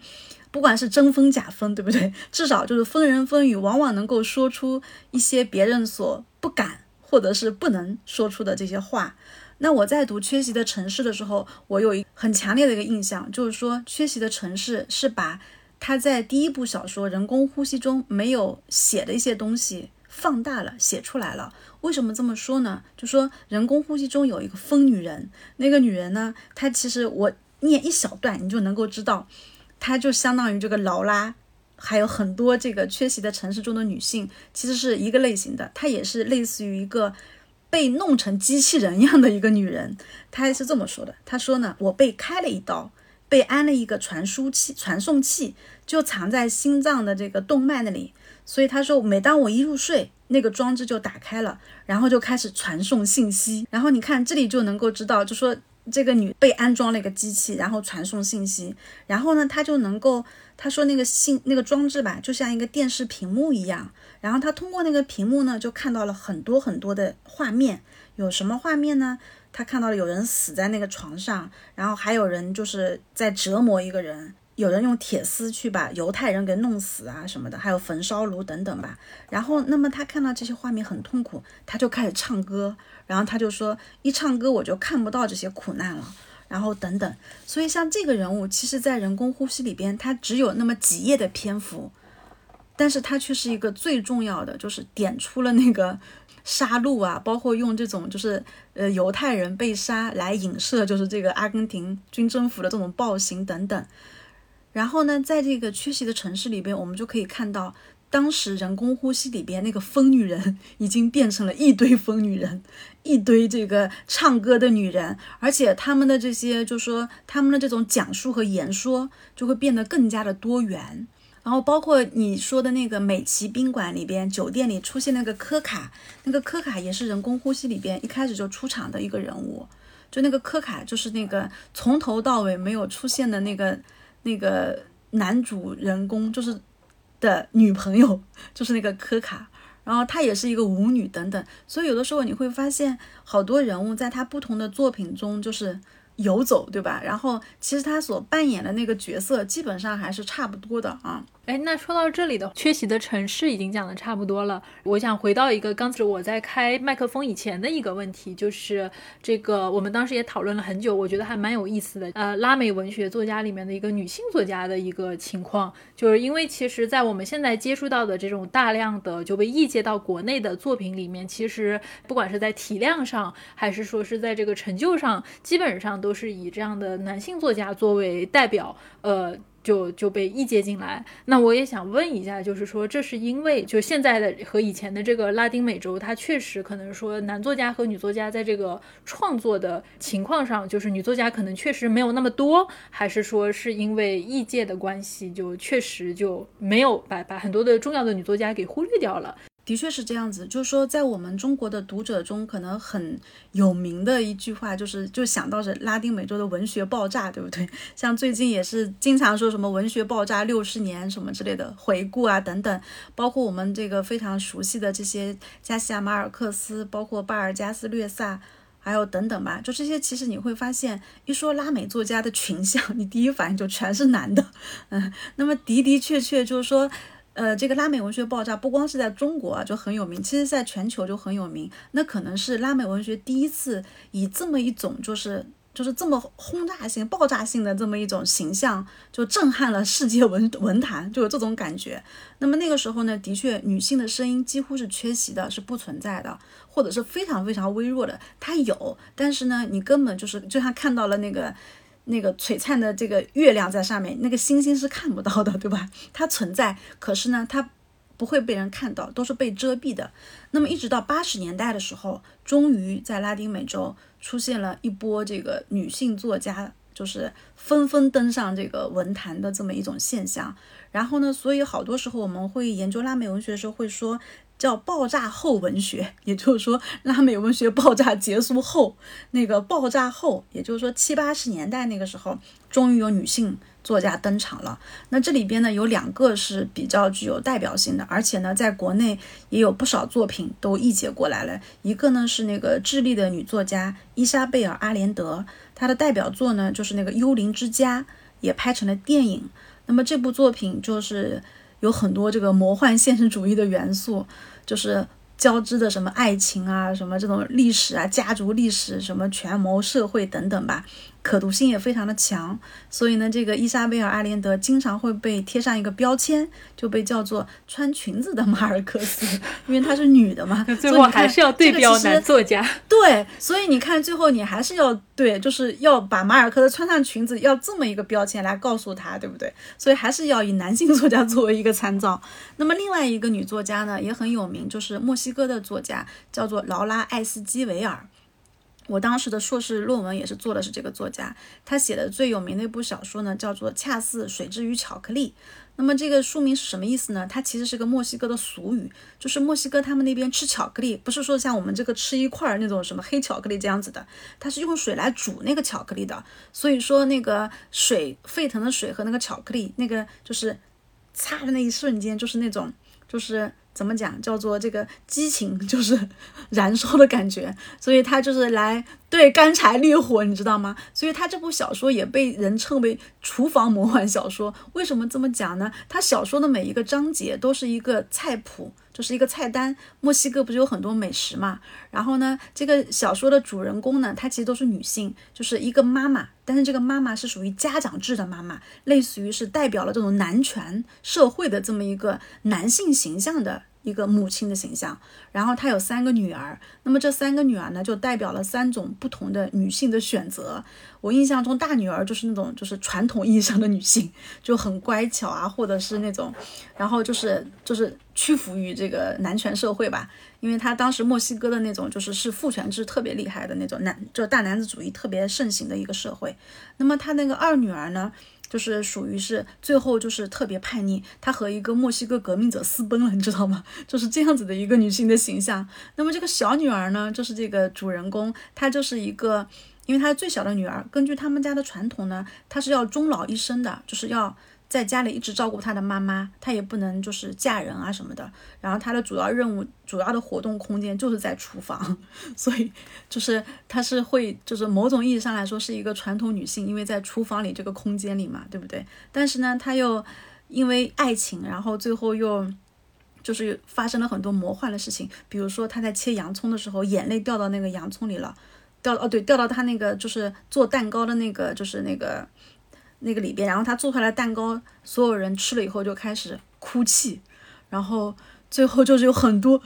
不管是真疯假疯，对不对？至少就是疯人疯语，往往能够说出一些别人所不敢或者是不能说出的这些话。那我在读《缺席的城市》的时候，我有一很强烈的一个印象，就是说《缺席的城市》是把他在第一部小说《人工呼吸》中没有写的一些东西放大了，写出来了。为什么这么说呢？就说《人工呼吸》中有一个疯女人，那个女人呢，她其实我念一小段，你就能够知道，她就相当于这个劳拉，还有很多这个《缺席的城市》中的女性，其实是一个类型的，她也是类似于一个。被弄成机器人一样的一个女人，她也是这么说的：“她说呢，我被开了一刀，被安了一个传输器、传送器，就藏在心脏的这个动脉那里。所以她说，每当我一入睡，那个装置就打开了，然后就开始传送信息。然后你看这里就能够知道，就说这个女被安装了一个机器，然后传送信息，然后呢，她就能够，她说那个信那个装置吧，就像一个电视屏幕一样。”然后她通过那个屏幕呢，就看到了很多很多的画面。有什么画面呢？他看到了有人死在那个床上，然后还有人就是在折磨一个人，有人用铁丝去把犹太人给弄死啊什么的，还有焚烧炉等等吧。然后，那么他看到这些画面很痛苦，他就开始唱歌。然后他就说，一唱歌我就看不到这些苦难了。然后等等。所以像这个人物，其实在人工呼吸里边，他只有那么几页的篇幅。但是他却是一个最重要的，就是点出了那个杀戮啊，包括用这种就是呃犹太人被杀来影射，就是这个阿根廷军政府的这种暴行等等。然后呢，在这个缺席的城市里边，我们就可以看到，当时人工呼吸里边那个疯女人已经变成了一堆疯女人，一堆这个唱歌的女人，而且他们的这些，就说他们的这种讲述和言说就会变得更加的多元。然后包括你说的那个美琪宾馆里边，酒店里出现那个科卡，那个科卡也是人工呼吸里边一开始就出场的一个人物，就那个科卡就是那个从头到尾没有出现的那个那个男主人公就是的女朋友，就是那个科卡，然后她也是一个舞女等等，所以有的时候你会发现好多人物在他不同的作品中就是。游走，对吧？然后其实他所扮演的那个角色基本上还是差不多的啊。哎，那说到这里的缺席的城市已经讲的差不多了。我想回到一个刚才我在开麦克风以前的一个问题，就是这个我们当时也讨论了很久，我觉得还蛮有意思的。呃，拉美文学作家里面的一个女性作家的一个情况，就是因为其实，在我们现在接触到的这种大量的就被译介到国内的作品里面，其实不管是在体量上，还是说是在这个成就上，基本上都是以这样的男性作家作为代表。呃。就就被译介进来，那我也想问一下，就是说，这是因为就现在的和以前的这个拉丁美洲，它确实可能说男作家和女作家在这个创作的情况上，就是女作家可能确实没有那么多，还是说是因为译界的关系，就确实就没有把把很多的重要的女作家给忽略掉了。的确是这样子，就是说，在我们中国的读者中，可能很有名的一句话，就是就想到是拉丁美洲的文学爆炸，对不对？像最近也是经常说什么文学爆炸六十年什么之类的回顾啊等等，包括我们这个非常熟悉的这些加西亚马尔克斯，包括巴尔加斯略萨，还有等等吧，就这些，其实你会发现，一说拉美作家的群像，你第一反应就全是男的，嗯，那么的的确确就是说。呃，这个拉美文学爆炸不光是在中国啊就很有名，其实在全球就很有名。那可能是拉美文学第一次以这么一种就是就是这么轰炸性、爆炸性的这么一种形象，就震撼了世界文 文坛，就有这种感觉。那么那个时候呢，的确女性的声音几乎是缺席的，是不存在的，或者是非常非常微弱的。它有，但是呢，你根本就是就像看到了那个。那个璀璨的这个月亮在上面，那个星星是看不到的，对吧？它存在，可是呢，它不会被人看到，都是被遮蔽的。那么一直到八十年代的时候，终于在拉丁美洲出现了一波这个女性作家，就是纷纷登上这个文坛的这么一种现象。然后呢，所以好多时候我们会研究拉美文学的时候会说。叫爆炸后文学，也就是说拉美文学爆炸结束后，那个爆炸后，也就是说七八十年代那个时候，终于有女性作家登场了。那这里边呢有两个是比较具有代表性的，而且呢在国内也有不少作品都译解过来了。一个呢是那个智利的女作家伊莎贝尔·阿连德，她的代表作呢就是那个《幽灵之家》，也拍成了电影。那么这部作品就是有很多这个魔幻现实主义的元素，就是交织的什么爱情啊，什么这种历史啊，家族历史，什么权谋社会等等吧。可读性也非常的强，所以呢，这个伊莎贝尔·阿连德经常会被贴上一个标签，就被叫做穿裙子的马尔克斯，因为她是女的嘛。最后还是要对标男作家。对，所以你看，最后你还是要对，就是要把马尔克斯穿上裙子，要这么一个标签来告诉他，对不对？所以还是要以男性作家作为一个参照。那么另外一个女作家呢，也很有名，就是墨西哥的作家，叫做劳拉·艾斯基维尔。我当时的硕士论文也是做的是这个作家，他写的最有名的一部小说呢，叫做《恰似水之于巧克力》。那么这个书名是什么意思呢？它其实是个墨西哥的俗语，就是墨西哥他们那边吃巧克力，不是说像我们这个吃一块儿那种什么黑巧克力这样子的，它是用水来煮那个巧克力的。所以说那个水沸腾的水和那个巧克力，那个就是擦的那一瞬间，就是那种就是。怎么讲？叫做这个激情，就是燃烧的感觉，所以他就是来对干柴烈火，你知道吗？所以他这部小说也被人称为厨房魔幻小说。为什么这么讲呢？他小说的每一个章节都是一个菜谱。就是一个菜单，墨西哥不是有很多美食嘛？然后呢，这个小说的主人公呢，她其实都是女性，就是一个妈妈，但是这个妈妈是属于家长制的妈妈，类似于是代表了这种男权社会的这么一个男性形象的。一个母亲的形象，然后她有三个女儿，那么这三个女儿呢，就代表了三种不同的女性的选择。我印象中，大女儿就是那种就是传统意义上的女性，就很乖巧啊，或者是那种，然后就是就是屈服于这个男权社会吧，因为她当时墨西哥的那种就是是父权制特别厉害的那种男，就大男子主义特别盛行的一个社会。那么她那个二女儿呢？就是属于是最后就是特别叛逆，她和一个墨西哥革命者私奔了，你知道吗？就是这样子的一个女性的形象。那么这个小女儿呢，就是这个主人公，她就是一个，因为她是最小的女儿，根据他们家的传统呢，她是要终老一生的，就是要。在家里一直照顾他的妈妈，他也不能就是嫁人啊什么的。然后他的主要任务、主要的活动空间就是在厨房，所以就是他是会，就是某种意义上来说是一个传统女性，因为在厨房里这个空间里嘛，对不对？但是呢，他又因为爱情，然后最后又就是发生了很多魔幻的事情，比如说他在切洋葱的时候，眼泪掉到那个洋葱里了，掉哦对，掉到他那个就是做蛋糕的那个就是那个。那个里边，然后他做出来蛋糕，所有人吃了以后就开始哭泣，然后最后就是有很多，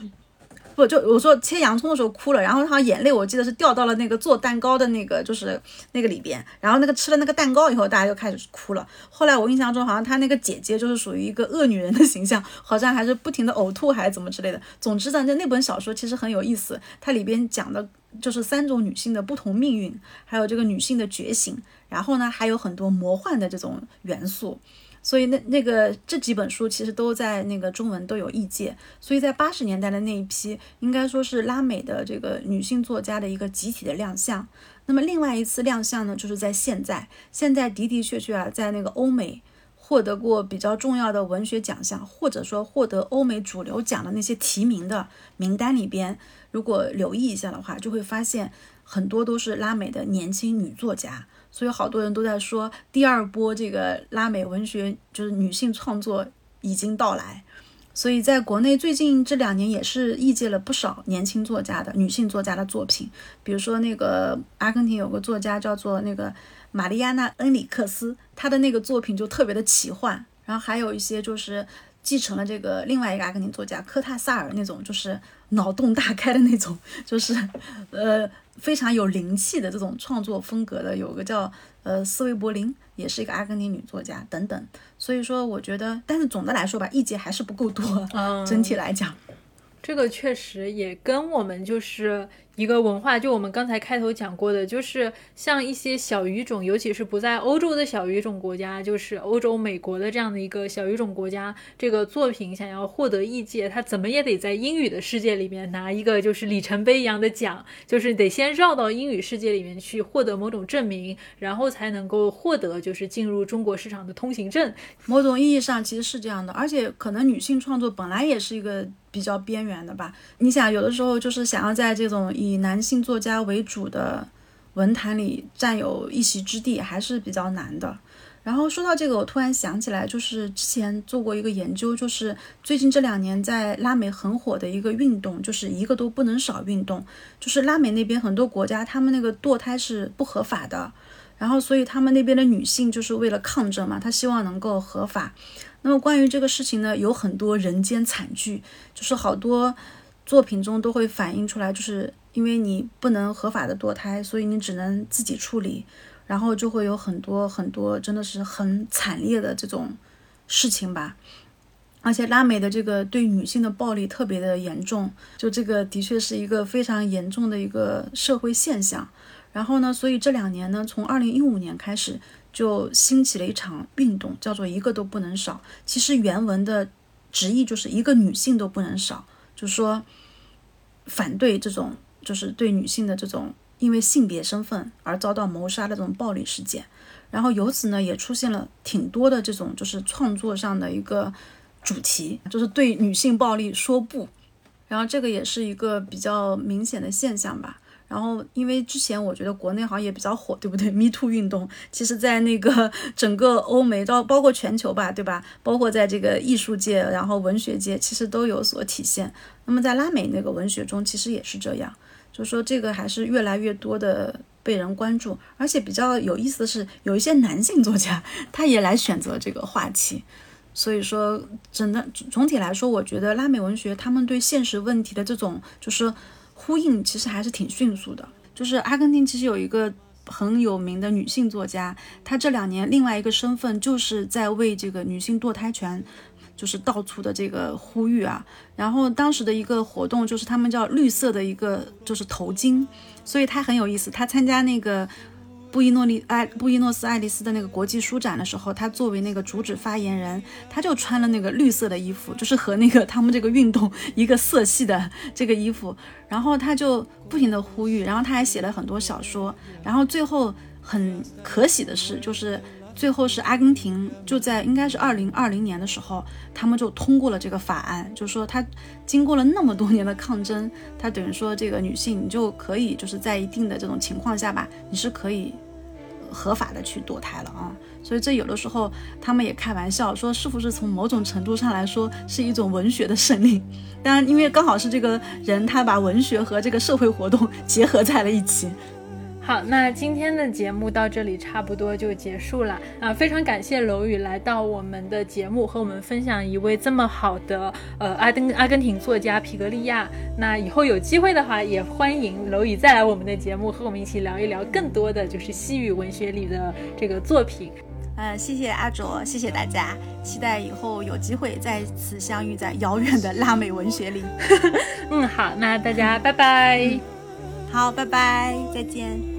不就我说切洋葱的时候哭了，然后他眼泪我记得是掉到了那个做蛋糕的那个就是那个里边，然后那个吃了那个蛋糕以后，大家就开始哭了。后来我印象中好像他那个姐姐就是属于一个恶女人的形象，好像还是不停的呕吐还是怎么之类的。总之呢，就那本小说其实很有意思，它里边讲的就是三种女性的不同命运，还有这个女性的觉醒。然后呢，还有很多魔幻的这种元素，所以那那个这几本书其实都在那个中文都有译介，所以在八十年代的那一批，应该说是拉美的这个女性作家的一个集体的亮相。那么另外一次亮相呢，就是在现在，现在的的确确啊，在那个欧美获得过比较重要的文学奖项，或者说获得欧美主流奖的那些提名的名单里边，如果留意一下的话，就会发现很多都是拉美的年轻女作家。所以好多人都在说，第二波这个拉美文学就是女性创作已经到来。所以在国内最近这两年也是译介了不少年轻作家的女性作家的作品，比如说那个阿根廷有个作家叫做那个玛丽亚娜·恩里克斯，她的那个作品就特别的奇幻。然后还有一些就是继承了这个另外一个阿根廷作家科塔萨尔那种，就是脑洞大开的那种，就是呃。非常有灵气的这种创作风格的，有个叫呃斯维柏林，也是一个阿根廷女作家等等。所以说，我觉得，但是总的来说吧，一节还是不够多。嗯，整体来讲，这个确实也跟我们就是。一个文化，就我们刚才开头讲过的，就是像一些小语种，尤其是不在欧洲的小语种国家，就是欧洲、美国的这样的一个小语种国家，这个作品想要获得译界，它怎么也得在英语的世界里面拿一个就是里程碑一样的奖，就是得先绕到英语世界里面去获得某种证明，然后才能够获得就是进入中国市场的通行证。某种意义上其实是这样的，而且可能女性创作本来也是一个。比较边缘的吧，你想有的时候就是想要在这种以男性作家为主的文坛里占有一席之地，还是比较难的。然后说到这个，我突然想起来，就是之前做过一个研究，就是最近这两年在拉美很火的一个运动，就是一个都不能少运动。就是拉美那边很多国家，他们那个堕胎是不合法的，然后所以他们那边的女性就是为了抗争嘛，她希望能够合法。那么关于这个事情呢，有很多人间惨剧，就是好多作品中都会反映出来，就是因为你不能合法的堕胎，所以你只能自己处理。然后就会有很多很多，真的是很惨烈的这种事情吧。而且拉美的这个对女性的暴力特别的严重，就这个的确是一个非常严重的一个社会现象。然后呢，所以这两年呢，从二零一五年开始就兴起了一场运动，叫做“一个都不能少”。其实原文的直译就是一个女性都不能少，就说反对这种，就是对女性的这种。因为性别身份而遭到谋杀的这种暴力事件，然后由此呢也出现了挺多的这种就是创作上的一个主题，就是对女性暴力说不，然后这个也是一个比较明显的现象吧。然后因为之前我觉得国内好像也比较火，对不对？Me Too 运动，其实在那个 整个欧美到包括全球吧，对吧？包括在这个艺术界，然后文学界，其实都有所体现。那么在拉美那个文学中，其实也是这样。就是说这个还是越来越多的被人关注，而且比较有意思的是，有一些男性作家他也来选择这个话题。所以说，整的总体来说，我觉得拉美文学他们对现实问题的这种就是呼应，其实还是挺迅速的。就是阿根廷其实有一个很有名的女性作家，她这两年另外一个身份就是在为这个女性堕胎权。就是到处的这个呼吁啊，然后当时的一个活动就是他们叫绿色的一个就是头巾，所以他很有意思。他参加那个布宜诺利爱布宜诺斯爱丽丝的那个国际书展的时候，他作为那个主旨发言人，他就穿了那个绿色的衣服，就是和那个他们这个运动一个色系的这个衣服，然后他就不停的呼吁，然后他还写了很多小说，然后最后很可喜的是就是。最后是阿根廷，就在应该是二零二零年的时候，他们就通过了这个法案，就是说他经过了那么多年的抗争，他等于说这个女性你就可以就是在一定的这种情况下吧，你是可以合法的去堕胎了啊。所以这有的时候他们也开玩笑说，是不是从某种程度上来说是一种文学的胜利？当然，因为刚好是这个人他把文学和这个社会活动结合在了一起。好，那今天的节目到这里差不多就结束了啊！非常感谢楼宇来到我们的节目，和我们分享一位这么好的呃阿根阿根廷作家皮格利亚。那以后有机会的话，也欢迎楼宇再来我们的节目，和我们一起聊一聊更多的就是西语文学里的这个作品。嗯，谢谢阿卓，谢谢大家，期待以后有机会再次相遇在遥远的拉美文学里。嗯，好，那大家拜拜。好，拜拜，再见。